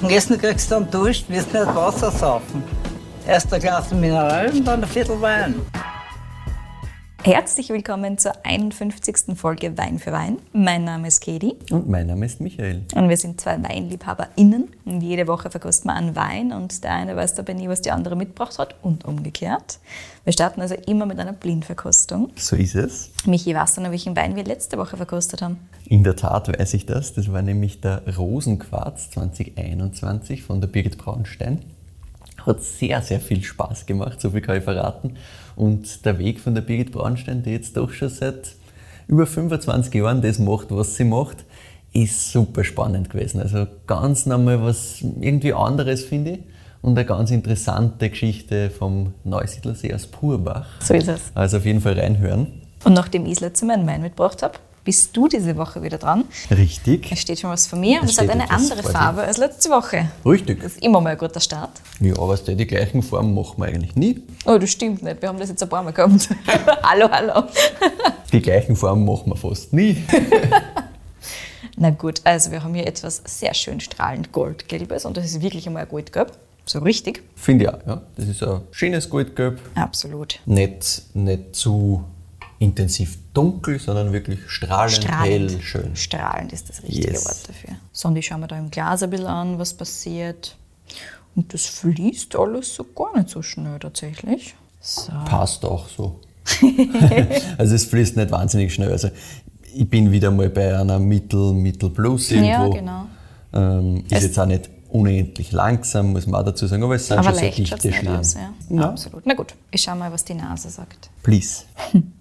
Und Essen kriegst du dann Dusch, wirst nicht Wasser saufen. Erst ein Glas Mineral und dann ein Viertel Wein. Herzlich willkommen zur 51. Folge Wein für Wein. Mein Name ist Katie. Und mein Name ist Michael. Und wir sind zwei WeinliebhaberInnen. Und jede Woche verkosten wir einen Wein und der eine weiß dabei nie, was die andere mitgebracht hat und umgekehrt. Wir starten also immer mit einer Blindverkostung. So ist es. Michi, weißt du noch, welchen Wein wir letzte Woche verkostet haben? In der Tat weiß ich das. Das war nämlich der Rosenquarz 2021 von der Birgit Braunstein. Hat sehr, sehr viel Spaß gemacht, so viel kann ich verraten. Und der Weg von der Birgit Braunstein, die jetzt doch schon seit über 25 Jahren das macht, was sie macht, ist super spannend gewesen. Also ganz nochmal was irgendwie anderes, finde ich. Und eine ganz interessante Geschichte vom Neusiedlersee aus Purbach. So ist es. Also auf jeden Fall reinhören. Und nachdem ich das letzte Mal einen Wein mitgebracht habe, bist du diese Woche wieder dran. Richtig. Es steht schon was von mir und Es hat eine andere. Farbe als letzte Woche. Richtig. Das ist immer mal ein guter Start. Ja, aber die gleichen Formen machen wir eigentlich nie. Oh, das stimmt nicht. Wir haben das jetzt ein paar Mal gehabt. hallo, hallo. Die gleichen Formen machen wir fast nie. Na gut, also wir haben hier etwas sehr schön strahlend goldgelbes und das ist wirklich einmal ein Goldgelb. So richtig. Finde ich auch. Ja. Das ist ein schönes Goldgelb. Absolut. Nicht, nicht zu intensiv dunkel, sondern wirklich strahlend, hell, schön. Strahlend ist das richtige Yes. Wort dafür. So, und ich schaue mir da im Glas ein bisschen an, was passiert. Und das fließt alles so gar nicht so schnell tatsächlich. So. Passt auch so. also es fließt nicht wahnsinnig schnell. Also ich bin wieder mal bei einer Mittel, Mittel Plus irgendwo. Ja, genau. Ähm, ist Es- jetzt auch nicht unendlich langsam, muss man auch dazu sagen, aber es sind Aber schon sehr dichte nicht aus. Schlieren. Ja. Ja. Absolut. Na gut, ich schaue mal, was die Nase sagt. Please.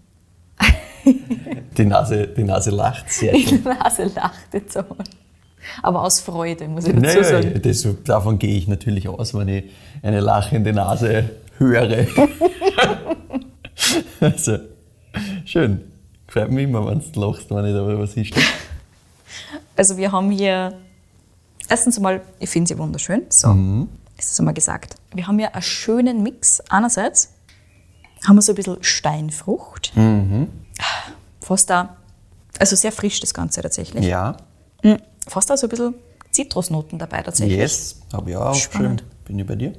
die, Nase, die Nase lacht sehr Die. Nase lacht jetzt einmal. Aber aus Freude, muss ich dazu Naja, sagen. das, davon gehe ich natürlich aus, wenn ich eine lachende Nase höre. also, schön. Gefällt mir immer, wenn du lachst, wenn ich da was ist. Also wir haben hier, erstens einmal, ich finde sie wunderschön, so ist es einmal gesagt. Wir haben hier einen schönen Mix. Einerseits haben wir so ein bisschen Steinfrucht, fast da, also sehr frisch das Ganze tatsächlich. Ja, Mm, Fast auch so ein bisschen Zitrusnoten dabei tatsächlich. yes, habe ich auch. Spannend. Bin ich bei dir?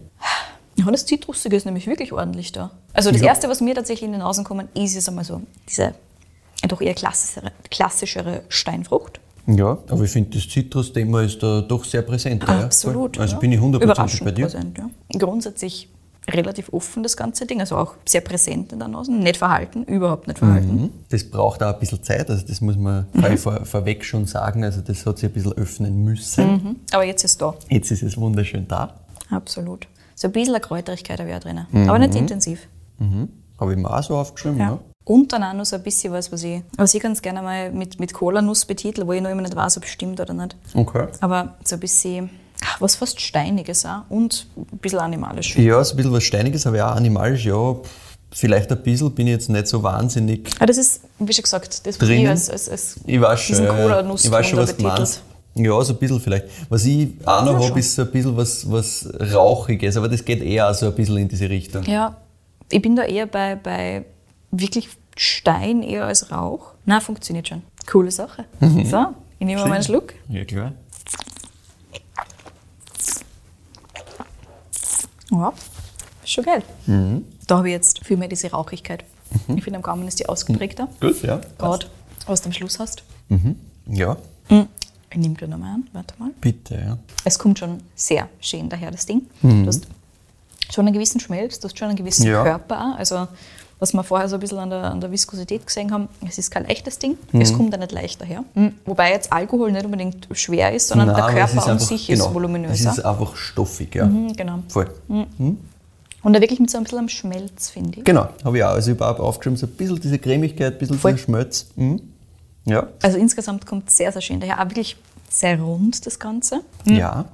Ja, das Zitrusige ist nämlich wirklich ordentlich da. Also das Ja. Erste, was mir tatsächlich in den Nasen kommen, ist jetzt einmal so diese doch eher klassischere, klassischere Steinfrucht. Ja, aber ich finde, das Zitrus-Thema ist da doch sehr präsent. ja. Absolut. Also ja. bin ich hundertprozentig Überraschend bei dir. Präsent, ja. Grundsätzlich relativ offen das ganze Ding, also auch sehr präsent in der Nase, nicht verhalten, überhaupt nicht verhalten. Mhm. Das braucht auch ein bisschen Zeit, also das muss man Mhm. vor, vorweg schon sagen. Also das hat sich ein bisschen öffnen müssen. Mhm. Aber jetzt ist da, Jetzt ist es wunderschön da. absolut. So ein bisschen eine Kräuterigkeit habe ich auch drin, Mhm. aber nicht intensiv. Habe ich mir auch so aufgeschrieben. Ja. Ja. Und dann auch noch so ein bisschen was, was ich, was ich ganz gerne mal mit, mit Cola-Nuss betitel, wo ich noch immer nicht weiß, ob es stimmt oder nicht. Okay. Aber so ein bisschen, was fast Steiniges auch und ein bisschen animalisch. Ja, so ein bisschen was Steiniges, aber auch animalisch, ja. Vielleicht ein bisschen, bin ich jetzt nicht so wahnsinnig Aber das ist, wie schon gesagt, das, was Drinnen? ich als, als, als Ich weiß schon, ja, ich weiß schon, was du meinst. Ja, so ein bisschen vielleicht. Was ich auch noch Ja, habe, ist so ein bisschen was, was Rauchiges, aber das geht eher so ein bisschen in diese Richtung. Ja, ich bin da eher bei, bei wirklich Stein eher als Rauch. Na, funktioniert schon. Coole Sache. Mhm. So, ich nehme mal einen Schluck. Ja, klar. Ja, ist schon geil. Mhm. Da habe ich jetzt viel mehr diese Rauchigkeit. Ich finde, am Gaumen ist die ausgeprägter. Gut, ja. Gerade, was du am Schluss hast. Ja, Ich nehme gleich nochmal an, warte mal. bitte, ja. Es kommt schon sehr schön daher, das Ding. Du hast schon einen gewissen Schmelz, du hast schon einen gewissen Ja. Körper. Also, was wir vorher so ein bisschen an der, an der Viskosität gesehen haben, es ist kein leichtes Ding. Es kommt auch nicht leicht daher. Wobei jetzt Alkohol nicht unbedingt schwer ist, sondern Nein, der Körper an einfach- sich genau, ist voluminöser. Es ist einfach stoffig, ja. Mhm, genau. Voll. Und da wirklich mit so ein bisschen am Schmelz, finde ich. Genau, habe ich auch. Also ich habe auch aufgeschrieben, so ein bisschen diese Cremigkeit, ein bisschen Voll. Schmelz. Mhm. Ja. Also insgesamt kommt es sehr, sehr schön daher. Auch wirklich sehr rund, das Ganze. Ja.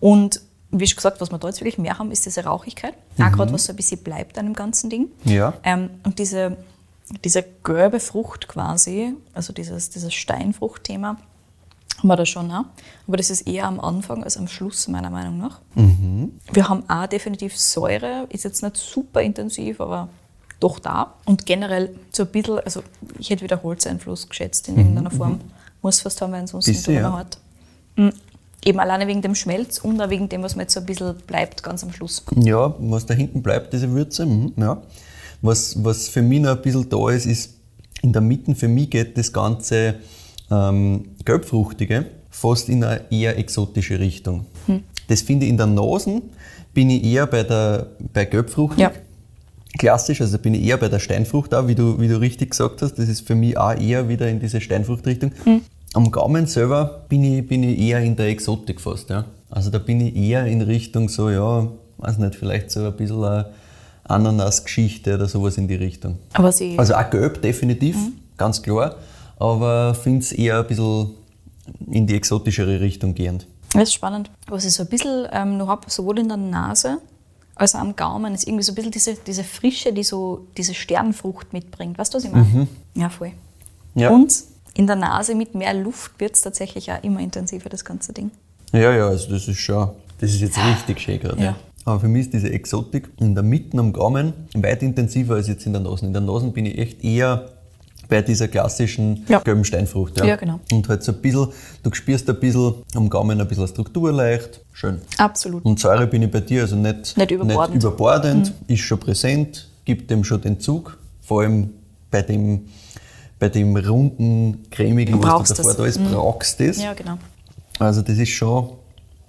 Und wie schon gesagt, was wir da jetzt wirklich mehr haben, ist diese Rauchigkeit. Auch gerade, was so ein bisschen bleibt an dem ganzen Ding. Ja. Ähm, und diese, diese gelbe Frucht quasi, also dieses, dieses Steinfruchtthema, haben wir da schon auch. Aber das ist eher am Anfang als am Schluss, meiner Meinung nach. Wir haben auch definitiv Säure, ist jetzt nicht super intensiv, aber doch da. Und generell so ein bisschen, also ich hätte wieder Holzeinfluss geschätzt in irgendeiner Form. Muss fast haben, weil ansonsten Bisschen, ist ja. ja. Eben alleine wegen dem Schmelz und auch wegen dem, was mir jetzt so ein bisschen bleibt, ganz am Schluss. Ja, was da hinten bleibt, diese Würze. Mhm, ja. was, was für mich noch ein bisschen da ist, ist in der Mitte, für mich geht das Ganze ähm, Gelbfruchtige fast in eine eher exotische Richtung. Hm. Das finde ich in der Nase, bin ich eher bei der bei Gelbfruchtig. Ja. Klassisch, also bin ich eher bei der Steinfrucht auch, wie du, wie du richtig gesagt hast. Das ist für mich auch eher wieder in diese Steinfruchtrichtung. Hm. Am Gaumen selber bin ich, bin ich eher in der Exotik fast. Ja. Also da bin ich eher in Richtung so, ja, weiß nicht, vielleicht so ein bisschen eine Ananas-Geschichte oder sowas in die Richtung. Aber sie also auch gelb, definitiv, mhm. ganz klar. Aber finde es eher ein bisschen in die exotischere Richtung gehend. Das ist spannend. Was ich so ein bisschen ähm, noch habe, sowohl in der Nase als auch am Gaumen, ist irgendwie so ein bisschen diese, diese Frische, die so diese Sternfrucht mitbringt. Weißt du, was ich meine? Mhm. Ja, voll. Ja. Und in der Nase mit mehr Luft wird es tatsächlich auch immer intensiver, das ganze Ding. Ja, ja, also das ist schon, das ist jetzt richtig schön gerade. Ja. Aber für mich ist diese Exotik in der Mitte am Gaumen weit intensiver als jetzt in der Nase. In der Nase bin ich echt eher bei dieser klassischen ja. gelben Steinfrucht. Ja. ja. genau. Und halt so ein bisschen, du spürst ein bisschen am Gaumen ein bisschen Struktur leicht. Schön. Absolut. Und Säure bin ich bei dir, also nicht, nicht überbordend, nicht überbordend mhm. ist schon präsent, gibt dem schon den Zug. Vor allem bei dem, bei dem runden, cremigen, was du davor das. da ist, mhm. brauchst du das. Ja, genau. Also das ist schon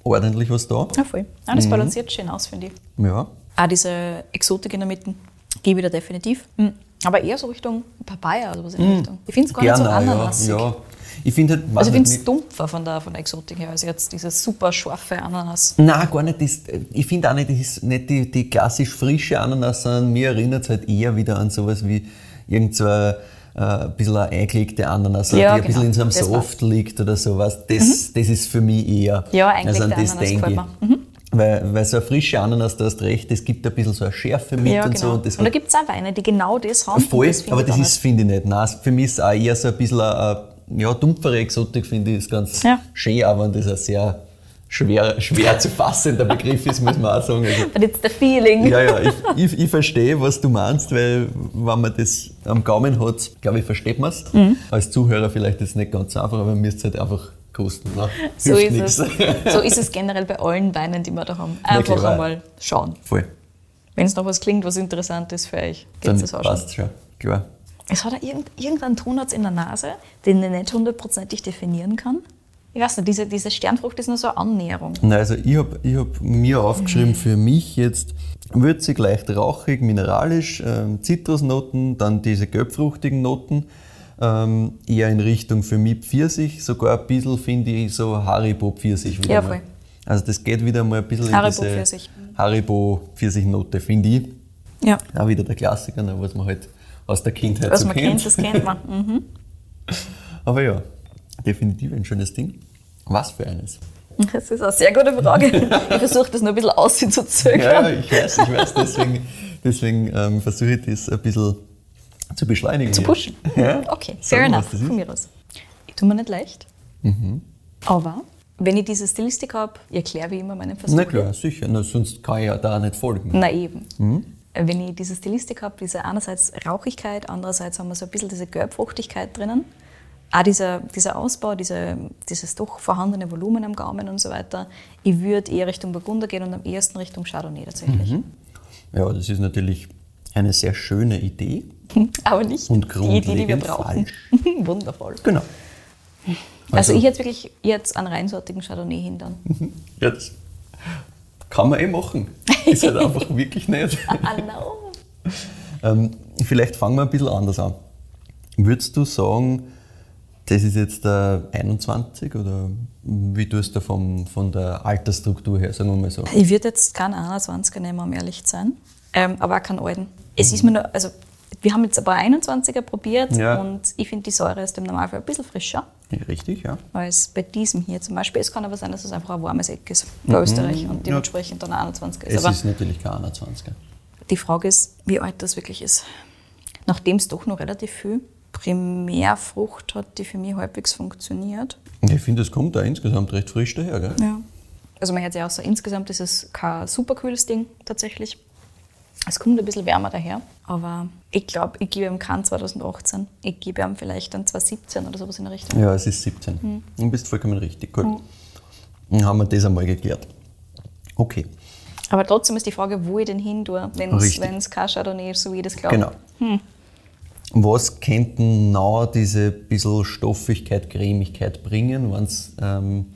ordentlich was da. Ja, voll. Ja, das mhm. balanciert schön aus, finde ich. Ja. Auch diese Exotik in der Mitte gebe ich da definitiv. Mhm. Aber eher so Richtung Papaya oder was in mhm. Richtung. Ich finde es gar Gerne, nicht so ananasig. Ja, ja. Ich finde halt, also ich finde es dumpfer von der, von der Exotik her, als jetzt dieses super scharfe Ananas. Nein, gar nicht. Das, ich finde auch nicht, das ist nicht die, die klassisch frische Ananas, sondern mir erinnert es halt eher wieder an sowas wie irgend so äh, ein bisschen eine eingelegte Ananas, ja, die ein genau. bisschen in so einem das Soft war. liegt oder sowas. Das, mhm. das ist für mich eher. Ja, also an das Ananas denke mhm. Weil, weil so eine frische Ananas, du hast recht, es gibt ein bisschen so eine Schärfe mit ja, und genau. so. Und, und da gibt es auch Weine, die genau das haben. Voll, das aber das ist, finde ich nicht. Nein, für mich ist es auch eher so ein bisschen eine, ja, dumpfere Exotik, finde ich, ist ganz ja. schön, aber das ist ein sehr schwer, schwer zu fassender Begriff ist, muss man auch sagen. Also, But it's the feeling. Ja, ja, ich, ich, ich, verstehe, was du meinst, weil wenn man das am Gaumen hat, glaube ich, versteht man es. Mhm. Als Zuhörer vielleicht ist es nicht ganz einfach, aber mir ist es halt einfach kosten. Ne? So ist, es. so ist es generell bei allen Weinen, die wir da haben. Einfach ja, einmal schauen. Voll. Wenn es noch was klingt, was interessant ist für euch, geht es auch passt schon. Klar. Es hat irgend, irgendeinen Ton in der Nase, den ich nicht hundertprozentig definieren kann. Ich weiß nicht, diese, diese Sternfrucht ist nur so eine Annäherung. Nein, also ich habe ich hab mir aufgeschrieben, mhm. für mich jetzt würzig, leicht rauchig, mineralisch, äh, Zitrusnoten, dann diese gelbfruchtigen Noten, ähm, eher in Richtung für mich Pfirsich, sogar ein bisschen finde ich so Haribo Pfirsich wieder. Ja, voll. Mal. Also das geht wieder mal ein bisschen Haribo in diese Pfirsich. Haribo Pfirsichnote, finde ich. Ja. Auch wieder der Klassiker, ne, was man halt aus der Kindheit was so man kennt. das kennt man. Mhm. Aber ja, definitiv ein schönes Ding. Was für eines? Das ist eine sehr gute Frage. Ich versuche das noch ein bisschen auszuzögern. Ja, ich weiß, ich weiß. Deswegen, deswegen ähm, versuche ich das ein bisschen zu beschleunigen. Zu pushen? Ja? Okay, fair enough, von mir aus. Ich tue mir nicht leicht, mhm. aber wenn ich diese Stilistik habe, ich erkläre wie immer meinen Versuch. Na klar, sicher, Na, sonst kann ich ja da nicht folgen. Na eben. Mhm. Wenn ich diese Stilistik habe, diese einerseits Rauchigkeit, andererseits haben wir so ein bisschen diese Gelbfruchtigkeit drinnen, auch dieser, dieser Ausbau, diese, dieses doch vorhandene Volumen am Gaumen und so weiter, ich würde eher Richtung Burgunder gehen und am ehesten Richtung Chardonnay tatsächlich. Mhm. Ja, das ist natürlich eine sehr schöne Idee. Aber nicht und die Idee, die wir brauchen. Wundervoll. Genau. Also, also, ich hätte wirklich jetzt einen reinsortigen Chardonnay hin dann. Ja, das kann man eh machen. Ist halt einfach wirklich nicht. I know. ähm, vielleicht fangen wir ein bisschen anders an. Würdest du sagen, das ist jetzt der 21 oder wie tust du vom, von der Altersstruktur her, sagen wir mal so? Ich würde jetzt keinen 21er nehmen, um ehrlich zu sein, ähm, aber auch keinen alten. Es ist mir nur, also wir haben jetzt ein paar 21er probiert ja. und ich finde, die Säure ist im Normalfall ein bisschen frischer. Richtig, ja. Als bei diesem hier zum Beispiel. Es kann aber sein, dass es einfach ein warmes Eck ist bei mhm. Österreich und dementsprechend ja. dann 21er ist. Es aber ist natürlich kein 21er. Die Frage ist, wie alt das wirklich ist. Nachdem es doch noch relativ viel Primärfrucht hat, die für mich halbwegs funktioniert. Ich finde, es kommt da insgesamt recht frisch daher, gell? Ja. Also man hört ja auch so, insgesamt ist es kein super kühles Ding tatsächlich. Es kommt ein bisschen wärmer daher, aber ich glaube, ich gebe ihm keinen 2018. Ich gebe ihm vielleicht dann 2017 oder sowas in der Richtung. Ja, es ist 17. Hm. Du bist vollkommen richtig. Cool. Hm. Dann haben wir das einmal geklärt. Okay, Aber trotzdem ist die Frage, wo ich denn hin tue, wenn es kein Chardonnay ist, so wie ich das glaube. genau. Was könnten noch diese bisschen Stoffigkeit, Cremigkeit bringen, wenn es ähm,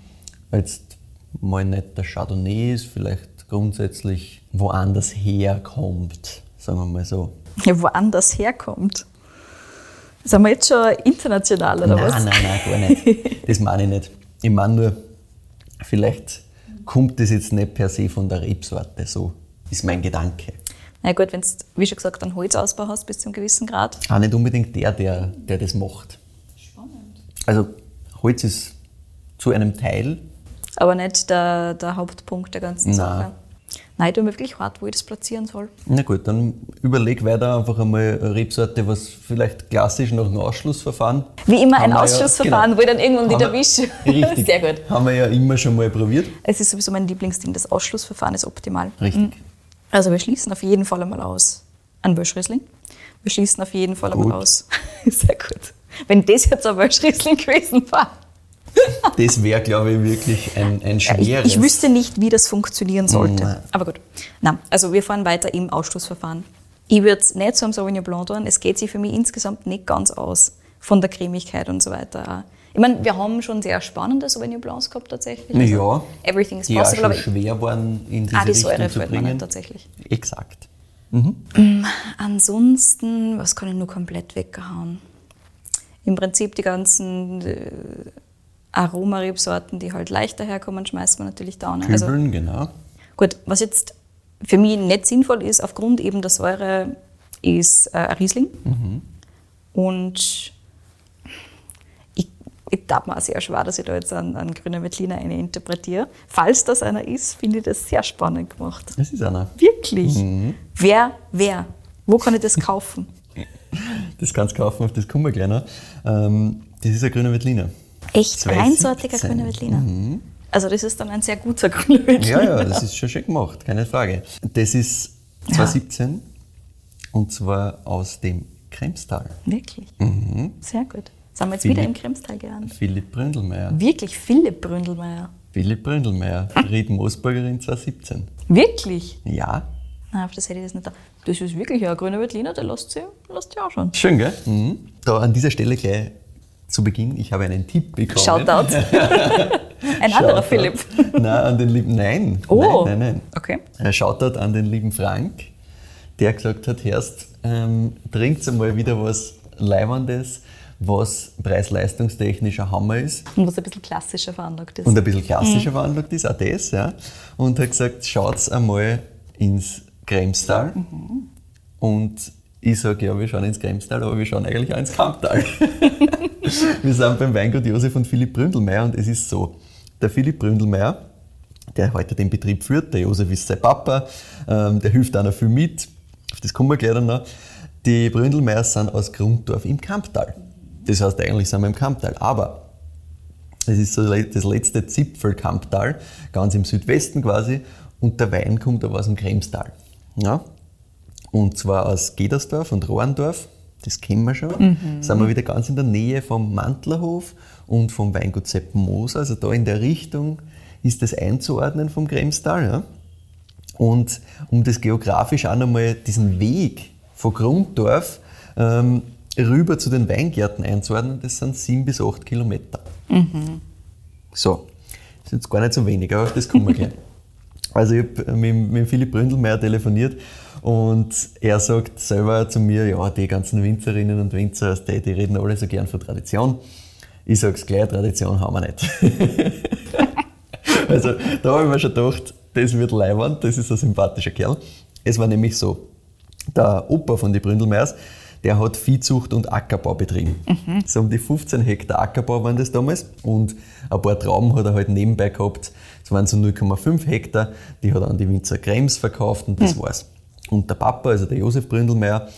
jetzt mal nicht der Chardonnay ist, vielleicht grundsätzlich woanders herkommt, sagen wir mal so. Ja, woanders herkommt. Sind wir jetzt schon international oder nein, was? nein, nein, gar nicht. Das meine ich nicht. Ich meine nur, vielleicht kommt das jetzt nicht per se von der Rebsorte, so ist mein Gedanke. Na gut, wenn du, wie schon gesagt, einen Holzausbau hast bis zu einem gewissen Grad. Auch nicht unbedingt der, der, der das macht. Also Holz ist zu einem Teil, Aber nicht der, der Hauptpunkt der ganzen Nein. Sache. Nein, ich tue mir wirklich hart, wo ich das platzieren soll. Na gut, dann überleg weiter einfach einmal eine Rebsorte, was vielleicht klassisch nach einem Ausschlussverfahren. Wie immer ein wir ja- Ausschlussverfahren, genau. wo ich dann irgendwann wieder wir- wische. Richtig. Sehr gut. Haben wir ja immer schon mal probiert. Es ist sowieso mein Lieblingsding, das Ausschlussverfahren ist optimal. Richtig. Also wir schließen auf jeden Fall einmal aus einen Wölschriesling. Wir schließen auf jeden Fall Gut. einmal aus. Sehr gut. Wenn das jetzt ein Wölschriesling gewesen war. Das wäre, glaube ich, wirklich ein, ein Ja, ich, schweres. ich wüsste nicht, wie das funktionieren sollte. Nein. Aber gut. Na, also wir fahren weiter im Ausschlussverfahren. Ich würde es nicht so am Sauvignon Blanc tun. Es geht sich für mich insgesamt nicht ganz aus von der Cremigkeit und so weiter. Ich meine, wir haben schon sehr spannende Sauvignon Blancs gehabt tatsächlich. Na Also ja, Everything is die auch possible. schon schwer waren, in diese ah, die Richtung Säure zu bringen. nicht tatsächlich. Exakt. Ansonsten, was kann ich nur komplett weggehauen? Im Prinzip die ganzen äh, Aromarebsorten, die halt leichter herkommen, schmeißt man natürlich da. ne? Also, Kübeln, genau. gut, was jetzt für mich nicht sinnvoll ist, aufgrund eben der Säure, ist äh, ein Riesling. Und ich, tat mir auch sehr schwer, dass ich da jetzt einen, einen grünen Veltliner eine interpretiere. Falls das einer ist, finde ich das sehr spannend gemacht. Das ist einer. Wirklich. Wer, wer? Wo kann ich das kaufen? Das kannst du kaufen, auf das kommen wir gleich noch. Ähm, das ist ein grüner Veltliner. Echt 2017. reinsortiger grüner Veltliner. Also das ist dann ein sehr guter grüner Veltliner. Ja, ja, das ist schon schön gemacht, keine Frage. Das ist 2017 und zwar aus dem Kremstal. Wirklich. Sehr gut. Sind wir jetzt Philipp. wieder im Kremstal gelandet? Philipp Bründelmeier. Wirklich Philipp Bründelmeier. Philipp Bründelmeier, Ried Moosburgerin 2017. Wirklich? Ja, Nein, auf das hätte ich das nicht da. Das ist wirklich ein grüner Veltliner, der lässt sich, lässt sich auch schon. schön, gell? Mhm. Da an dieser Stelle gleich zu Beginn, ich habe einen Tipp bekommen. Shoutout. ein anderer Shoutout. Philipp. Nein, an den lieben, nein. Oh. Nein, nein, nein. Okay. Ein Shoutout an den lieben Frank, der gesagt hat, Herst, ähm, trinkt einmal wieder was Leibendes, was preis-leistungstechnisch ein Hammer ist Und was ein bisschen klassischer veranlagt ist. und ein bisschen klassischer veranlagt ist, auch das, ja. Und hat gesagt, schaut einmal ins Kremstal. Und ich sage, ja, wir schauen ins Kremstal, aber wir schauen eigentlich auch ins Kamptal. wir sind beim Weingut Josef und Philipp Bründelmeier und es ist so, der Philipp Bründelmeier, der heute den Betrieb führt, der Josef ist sein Papa, ähm, der hilft auch noch viel mit, auf das kommen wir gleich dann noch. Die Bründelmeiers sind aus Grunddorf im Kamptal. Das heißt, eigentlich sind wir im Kamptal, aber es ist so das letzte Zipfel Kamptal, ganz im Südwesten quasi, und der Wein kommt aber aus dem Kremstal. Ja? Und zwar aus Gedersdorf und Rohrendorf, das kennen wir schon. Sind wir wieder ganz in der Nähe vom Mantlerhof und vom Weingut Seppenmoos, also da in der Richtung ist das einzuordnen vom Kremstal. Ja? Und um das geografisch auch nochmal diesen Weg von Grunddorf ähm, rüber zu den Weingärten einzuordnen, das sind sieben bis acht Kilometer. So, das ist jetzt gar nicht so wenig, aber auf das kommen wir gleich. Also ich habe mit, mit Philipp Bründelmeier telefoniert und er sagt selber zu mir, ja, die ganzen Winzerinnen und Winzer, die, die reden alle so gern von Tradition. Ich sage es gleich, Tradition haben wir nicht. also da habe ich mir schon gedacht, das wird leiwand, das ist ein sympathischer Kerl. Es war nämlich so, der Opa von den Bründelmeiers, der hat Viehzucht und Ackerbau betrieben. So um die 15 Hektar Ackerbau waren das damals und ein paar Trauben hat er halt nebenbei gehabt. Das waren so 0,5 Hektar, die hat er an die Winzer Krems verkauft und das war's. Und der Papa, also der Josef Bründelmeier,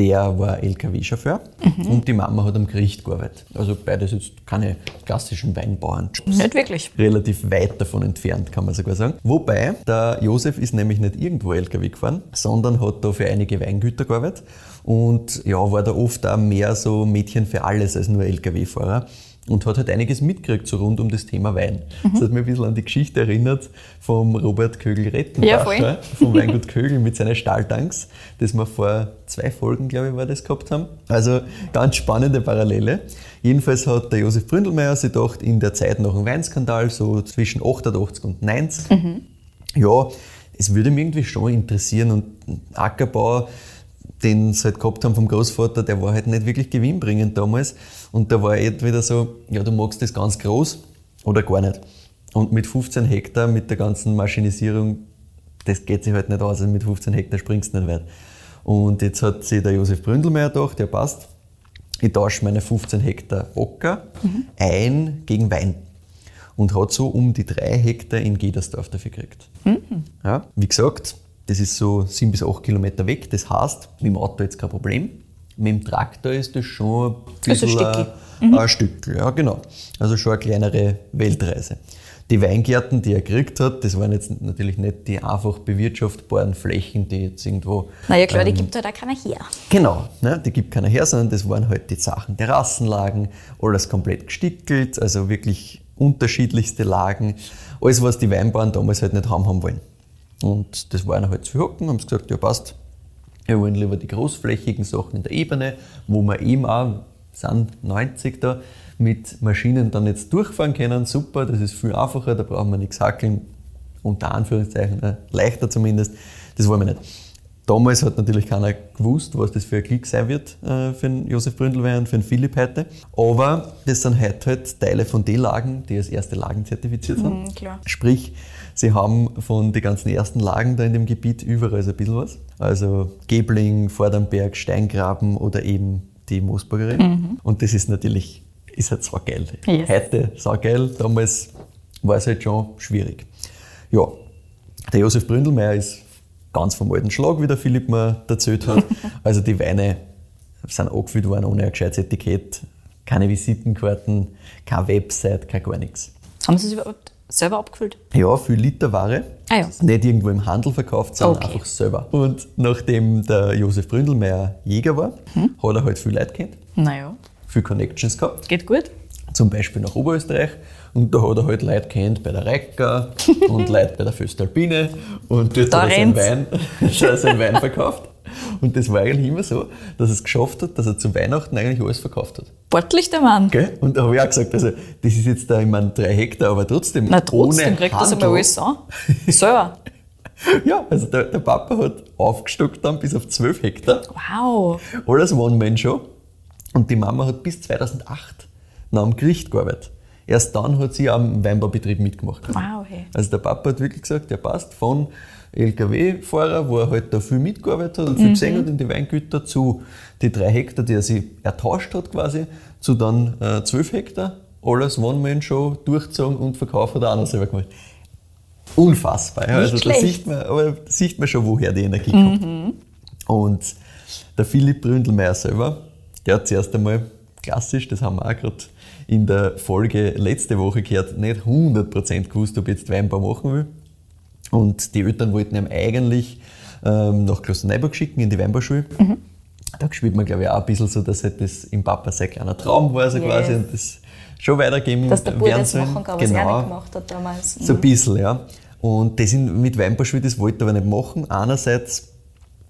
der war LKW-Chauffeur und die Mama hat am Gericht gearbeitet. Also beides jetzt keine klassischen Weinbauernjobs Nicht wirklich. relativ weit davon entfernt, kann man sogar sagen. Wobei, der Josef ist nämlich nicht irgendwo LKW gefahren, sondern hat da für einige Weingüter gearbeitet und ja, war da oft auch mehr so Mädchen für alles als nur LKW-Fahrer. Und hat halt einiges mitgekriegt so rund um das Thema Wein. Mhm. Das hat mich ein bisschen an die Geschichte erinnert vom Robert Kögel-Rettenbacher, ja, vom Weingut Kögel mit seinen Stahltanks, das wir vor zwei Folgen, glaube ich, war das gehabt haben. Also ganz spannende Parallele. Jedenfalls hat der Josef Bründelmeier sich gedacht, in der Zeit nach dem Weinskandal, so zwischen 88 und 90, mhm. ja, es würde mich irgendwie schon interessieren und Ackerbau den sie halt gehabt haben vom Großvater, der war halt nicht wirklich gewinnbringend damals. Und da war entweder so, ja, du magst das ganz groß oder gar nicht. Und mit 15 Hektar, mit der ganzen Maschinisierung, das geht sich halt nicht aus. Also mit 15 Hektar springst du nicht weit. Und jetzt hat sich der Josef Bründelmeier gedacht, der passt, ich tausche meine 15 Hektar Ocker mhm. ein gegen Wein. Und hat so um die drei Hektar in Gedersdorf dafür gekriegt. Mhm. Ja, wie gesagt, das ist so sieben bis acht Kilometer weg. Das heißt, mit dem Auto jetzt kein Problem. Mit dem Traktor ist das schon ein bisschen also ein, mhm. ein Stück. Ja, genau. Also schon eine kleinere Weltreise. Die Weingärten, die er gekriegt hat, das waren jetzt natürlich nicht die einfach bewirtschaftbaren Flächen, die jetzt irgendwo. Naja, klar, ähm, die gibt halt auch keiner her. Genau, ne, die gibt keiner her, sondern das waren halt die Sachen. Terrassenlagen, alles komplett gestickelt, also wirklich unterschiedlichste Lagen. Alles, was die Weinbauern damals halt nicht haben, haben wollen. Und das war einer halt zu hocken, haben sie gesagt, ja passt, wir wollen lieber die großflächigen Sachen in der Ebene, wo wir eben auch, sind 90 da, mit Maschinen dann jetzt durchfahren können. Super, das ist viel einfacher, da brauchen wir nichts hackeln, unter Anführungszeichen, äh, leichter zumindest. Das wollen wir nicht. Damals hat natürlich keiner gewusst, was das für ein Klick sein wird äh, für den Josef Bründelwein und für den Philipp heute. Aber das sind heute halt Teile von den Lagen, die als erste Lagen zertifiziert sind. Mhm, Sprich, Sie haben von den ganzen ersten Lagen da in dem Gebiet überall so ein bisschen was. Also Gebling, Vordernberg, Steingraben oder eben die Moosburgerin. Mhm. Und das ist natürlich, ist halt saugeil. Yes. Heute saugeil, damals war es halt schon schwierig. Ja, der Josef Bründelmeier ist ganz vom alten Schlag, wie der Philipp mir erzählt hat. Also die Weine sind angefüllt worden ohne ein gescheites Etikett, keine Visitenkarten, keine Website, kein gar nichts. Haben Sie es überhaupt selber abgefüllt? Ja, für Liter Ware. Ah, ja. Nicht irgendwo im Handel verkauft, sondern okay. einfach selber. Und nachdem der Josef Bründelmeier Jäger war, hm? hat er halt viel Leute kennt. Naja. Viel Connections gehabt. Geht gut. Zum Beispiel nach Oberösterreich. Und da hat er halt Leute kennt bei der Recker und Leute bei der Föstalpine. Und dort da hat er seinen Wein, seinen Wein verkauft. Und das war eigentlich immer so, dass er es geschafft hat, dass er zu Weihnachten eigentlich alles verkauft hat. Sportlich der Mann. Gell? Und da habe ich auch gesagt, also das ist jetzt da, ich meine, drei Hektar, aber trotzdem. Na trotzdem ohne kriegt das einmal alles an. Selber. ja, also der, der, Papa hat aufgestockt dann bis auf 12 Hektar. Wow. Alles One-Man-Show. Und die Mama hat bis 2008 nach dem Gericht gearbeitet. Erst dann hat sie am Weinbaubetrieb mitgemacht. Wow, hey. Also der Papa hat wirklich gesagt, der passt von LKW-Fahrer, wo er halt da viel mitgearbeitet hat und viel mhm. gesehen hat in die Weingüter, zu die drei Hektar, die er sich ertauscht hat quasi, zu dann äh, zwölf Hektar, alles One-Man-Show, durchgezogen und Verkauf hat er auch noch selber gemacht. Unfassbar. Ja. Also da sieht, man, aber da sieht man schon, woher die Energie kommt. Mhm. Und der Philipp Bründelmeier selber, der hat zuerst einmal klassisch, das haben wir auch gerade in der Folge letzte Woche gehört, nicht 100% gewusst, ob ich jetzt Weinbau machen will. Und die Eltern wollten ihn eigentlich ähm, nach Klosterneuburg schicken, in die Weinbauschule. Mhm. Da spielt man, glaube ich, auch ein bisschen so, dass halt das im Papa sein kleiner Traum war, so yes. quasi, und das schon weitergeben Dass der Bruder das machen kann, was genau. er nicht gemacht hat damals. So ein mhm. bisschen, ja. Und das in, mit Weinbauschule, das wollte er aber nicht machen. Einerseits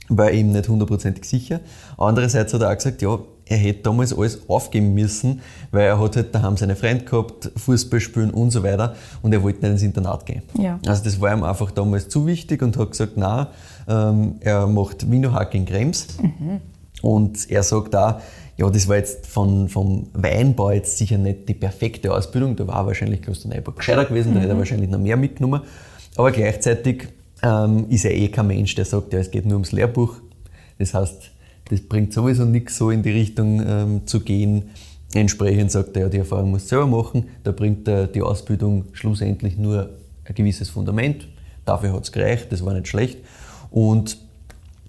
war er eben nicht hundertprozentig sicher. Andererseits hat er auch gesagt, ja, er hätte damals alles aufgeben müssen, weil er hat halt daheim seine Freunde gehabt, Fußball spielen und so weiter und er wollte nicht ins Internat gehen. Ja. Also das war ihm einfach damals zu wichtig und hat gesagt, nein, ähm, er macht Wienerhack in Krems mhm. und er sagt auch, ja, das war jetzt von, vom Weinbau jetzt sicher nicht die perfekte Ausbildung, da war wahrscheinlich Klosterneuburg gescheiter gewesen, mhm. da hätte er mhm. wahrscheinlich noch mehr mitgenommen, aber gleichzeitig ähm, ist er eh kein Mensch, der sagt, ja, es geht nur ums Lehrbuch, das heißt, das bringt sowieso nichts, so in die Richtung ähm, zu gehen. Entsprechend sagt er, ja, die Erfahrung muss selber machen. Da bringt er die Ausbildung schlussendlich nur ein gewisses Fundament. Dafür hat es gereicht, das war nicht schlecht. Und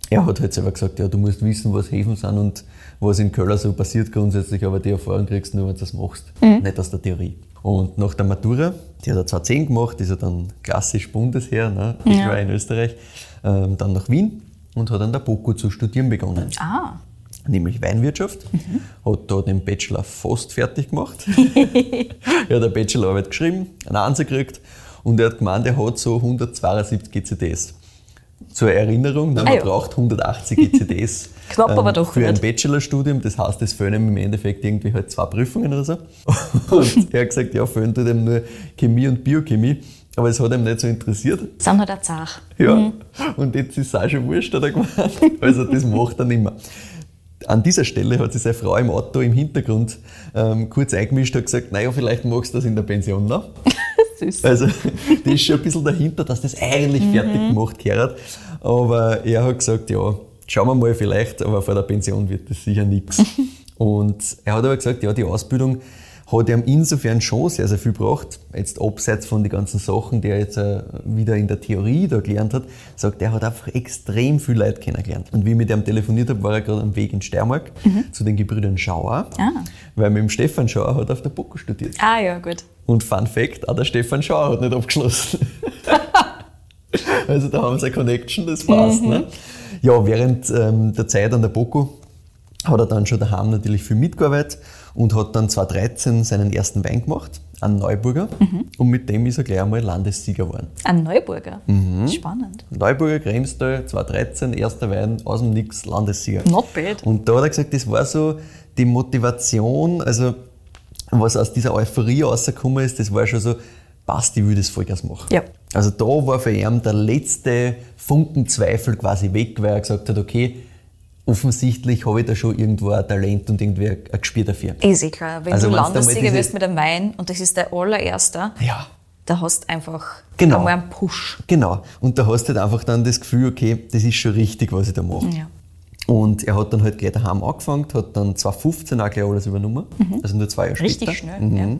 er hat halt selber gesagt, ja, du musst wissen, was Häfen sind und was in Köln so passiert grundsätzlich, aber die Erfahrung kriegst du nur, wenn du das machst, mhm. nicht aus der Theorie. Und nach der Matura, die hat er 2010 gemacht, ist er dann klassisch Bundesheer, ne? ich ja. war in Österreich, ähm, dann nach Wien und hat an der BOKU zu studieren begonnen. Ah. nämlich Weinwirtschaft. Hat da den Bachelor fast fertig gemacht. er hat eine Bachelorarbeit geschrieben, eine Ansatz gekriegt und er hat gemeint, er hat so 172 GCDs. Zur Erinnerung, ne, man Ah ja. braucht 180 GCDs Knapp, aber doch für ein. Bachelorstudium. Das heißt, es fehlen ihm im Endeffekt irgendwie halt zwei Prüfungen oder so. Und er hat gesagt, ja, fehlen tut ihm nur Chemie und Biochemie. Aber es hat ihm nicht so interessiert. Sind halt auch zart. Ja, und jetzt ist es auch schon wurscht, hat er gemeint. Also das macht er nicht mehr. An dieser Stelle hat sich seine Frau im Auto im Hintergrund ähm, kurz eingemischt und gesagt, naja, vielleicht magst du das in der Pension noch. Süß. Also die ist schon ein bisschen dahinter, dass das eigentlich fertig gemacht gehört. Aber er hat gesagt, ja, schauen wir mal vielleicht, aber vor der Pension wird das sicher nichts. Und er hat aber gesagt, ja, die Ausbildung hat ihm insofern schon sehr, sehr viel gebracht. Jetzt abseits von den ganzen Sachen, die er jetzt äh, wieder in der Theorie da gelernt hat, sagt er, hat einfach extrem viel Leute kennengelernt. Und wie ich mit ihm telefoniert habe, war er gerade am Weg in Steiermark zu den Gebrüdern Schauer, Ah. weil mit dem Stefan Schauer hat er auf der BOKU studiert. Ah ja, gut. Und Fun Fact, auch der Stefan Schauer hat nicht abgeschlossen. also da haben sie eine Connection, das passt. Ne? Ja, während ähm, der Zeit an der BOKU hat er dann schon daheim natürlich viel mitgearbeitet und hat dann 2013 seinen ersten Wein gemacht, einen Neuburger. Und mit dem ist er gleich einmal Landessieger geworden. Ein Neuburger. Mhm. Spannend. Neuburger Kremstal 2013, erster Wein aus dem Nix, Landessieger. Not bad. Und da hat er gesagt, das war so die Motivation, also was aus dieser Euphorie rausgekommen ist, das war schon so, passt, ich will das Vollgas machen. Ja. Also da war für ihn der letzte Funken Zweifel quasi weg, weil er gesagt hat, okay, offensichtlich habe ich da schon irgendwo ein Talent und irgendwie ein Gespür dafür. Eh klar. Wenn Also du Landessieger wirst mit einem Wein und das ist der allererste, Ja. da hast du einfach Genau. einmal einen Push. Genau. Und da hast du halt einfach dann das Gefühl, okay, das ist schon richtig, was ich da mache. Ja. Und er hat dann halt gleich daheim angefangen, hat dann 2015 auch gleich alles übernommen, also nur zwei Jahre Mhm. Richtig später. schnell, ja.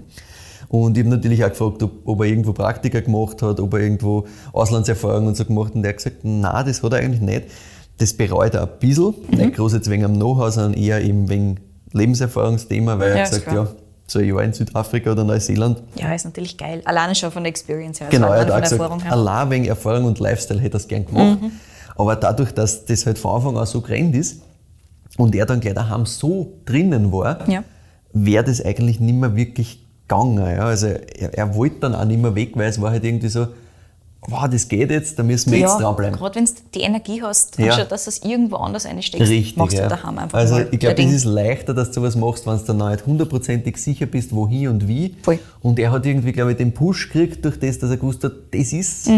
Und ich habe natürlich auch gefragt, ob, ob er irgendwo Praktika gemacht hat, ob er irgendwo Auslandserfahrung und so gemacht hat. Und er hat gesagt, nein, das hat er eigentlich nicht. Das bereut er ein bisschen, Mhm. nicht groß jetzt wegen am Know-how, sondern eher eben wegen Lebenserfahrungsthema, weil er Ja, ist gesagt, ja, so ein Jahr in Südafrika oder Neuseeland, Ja, ist natürlich geil. Alleine schon von der Experience her. Genau, also er hat auch von der gesagt, allein wegen Erfahrung und Lifestyle hätte er es gern gemacht. Aber dadurch, dass das halt von Anfang an so gerannt ist und er dann gleich daheim so drinnen war, Ja. wäre das eigentlich nicht mehr wirklich gegangen. Ja? Also er, er wollte dann auch nicht mehr weg, weil es war halt irgendwie so, wow, das geht jetzt, da müssen wir jetzt ja, dranbleiben. gerade wenn du die Energie hast, Ja. anstatt dass du es irgendwo anders einsteckst, Richtig, machst du ja. daheim einfach Also ich glaube, es ist leichter, dass du sowas machst, wenn du dann noch nicht hundertprozentig sicher bist, wohin und wie. Voll. Und er hat irgendwie, glaube ich, den Push gekriegt durch das, dass er gewusst hat, das ist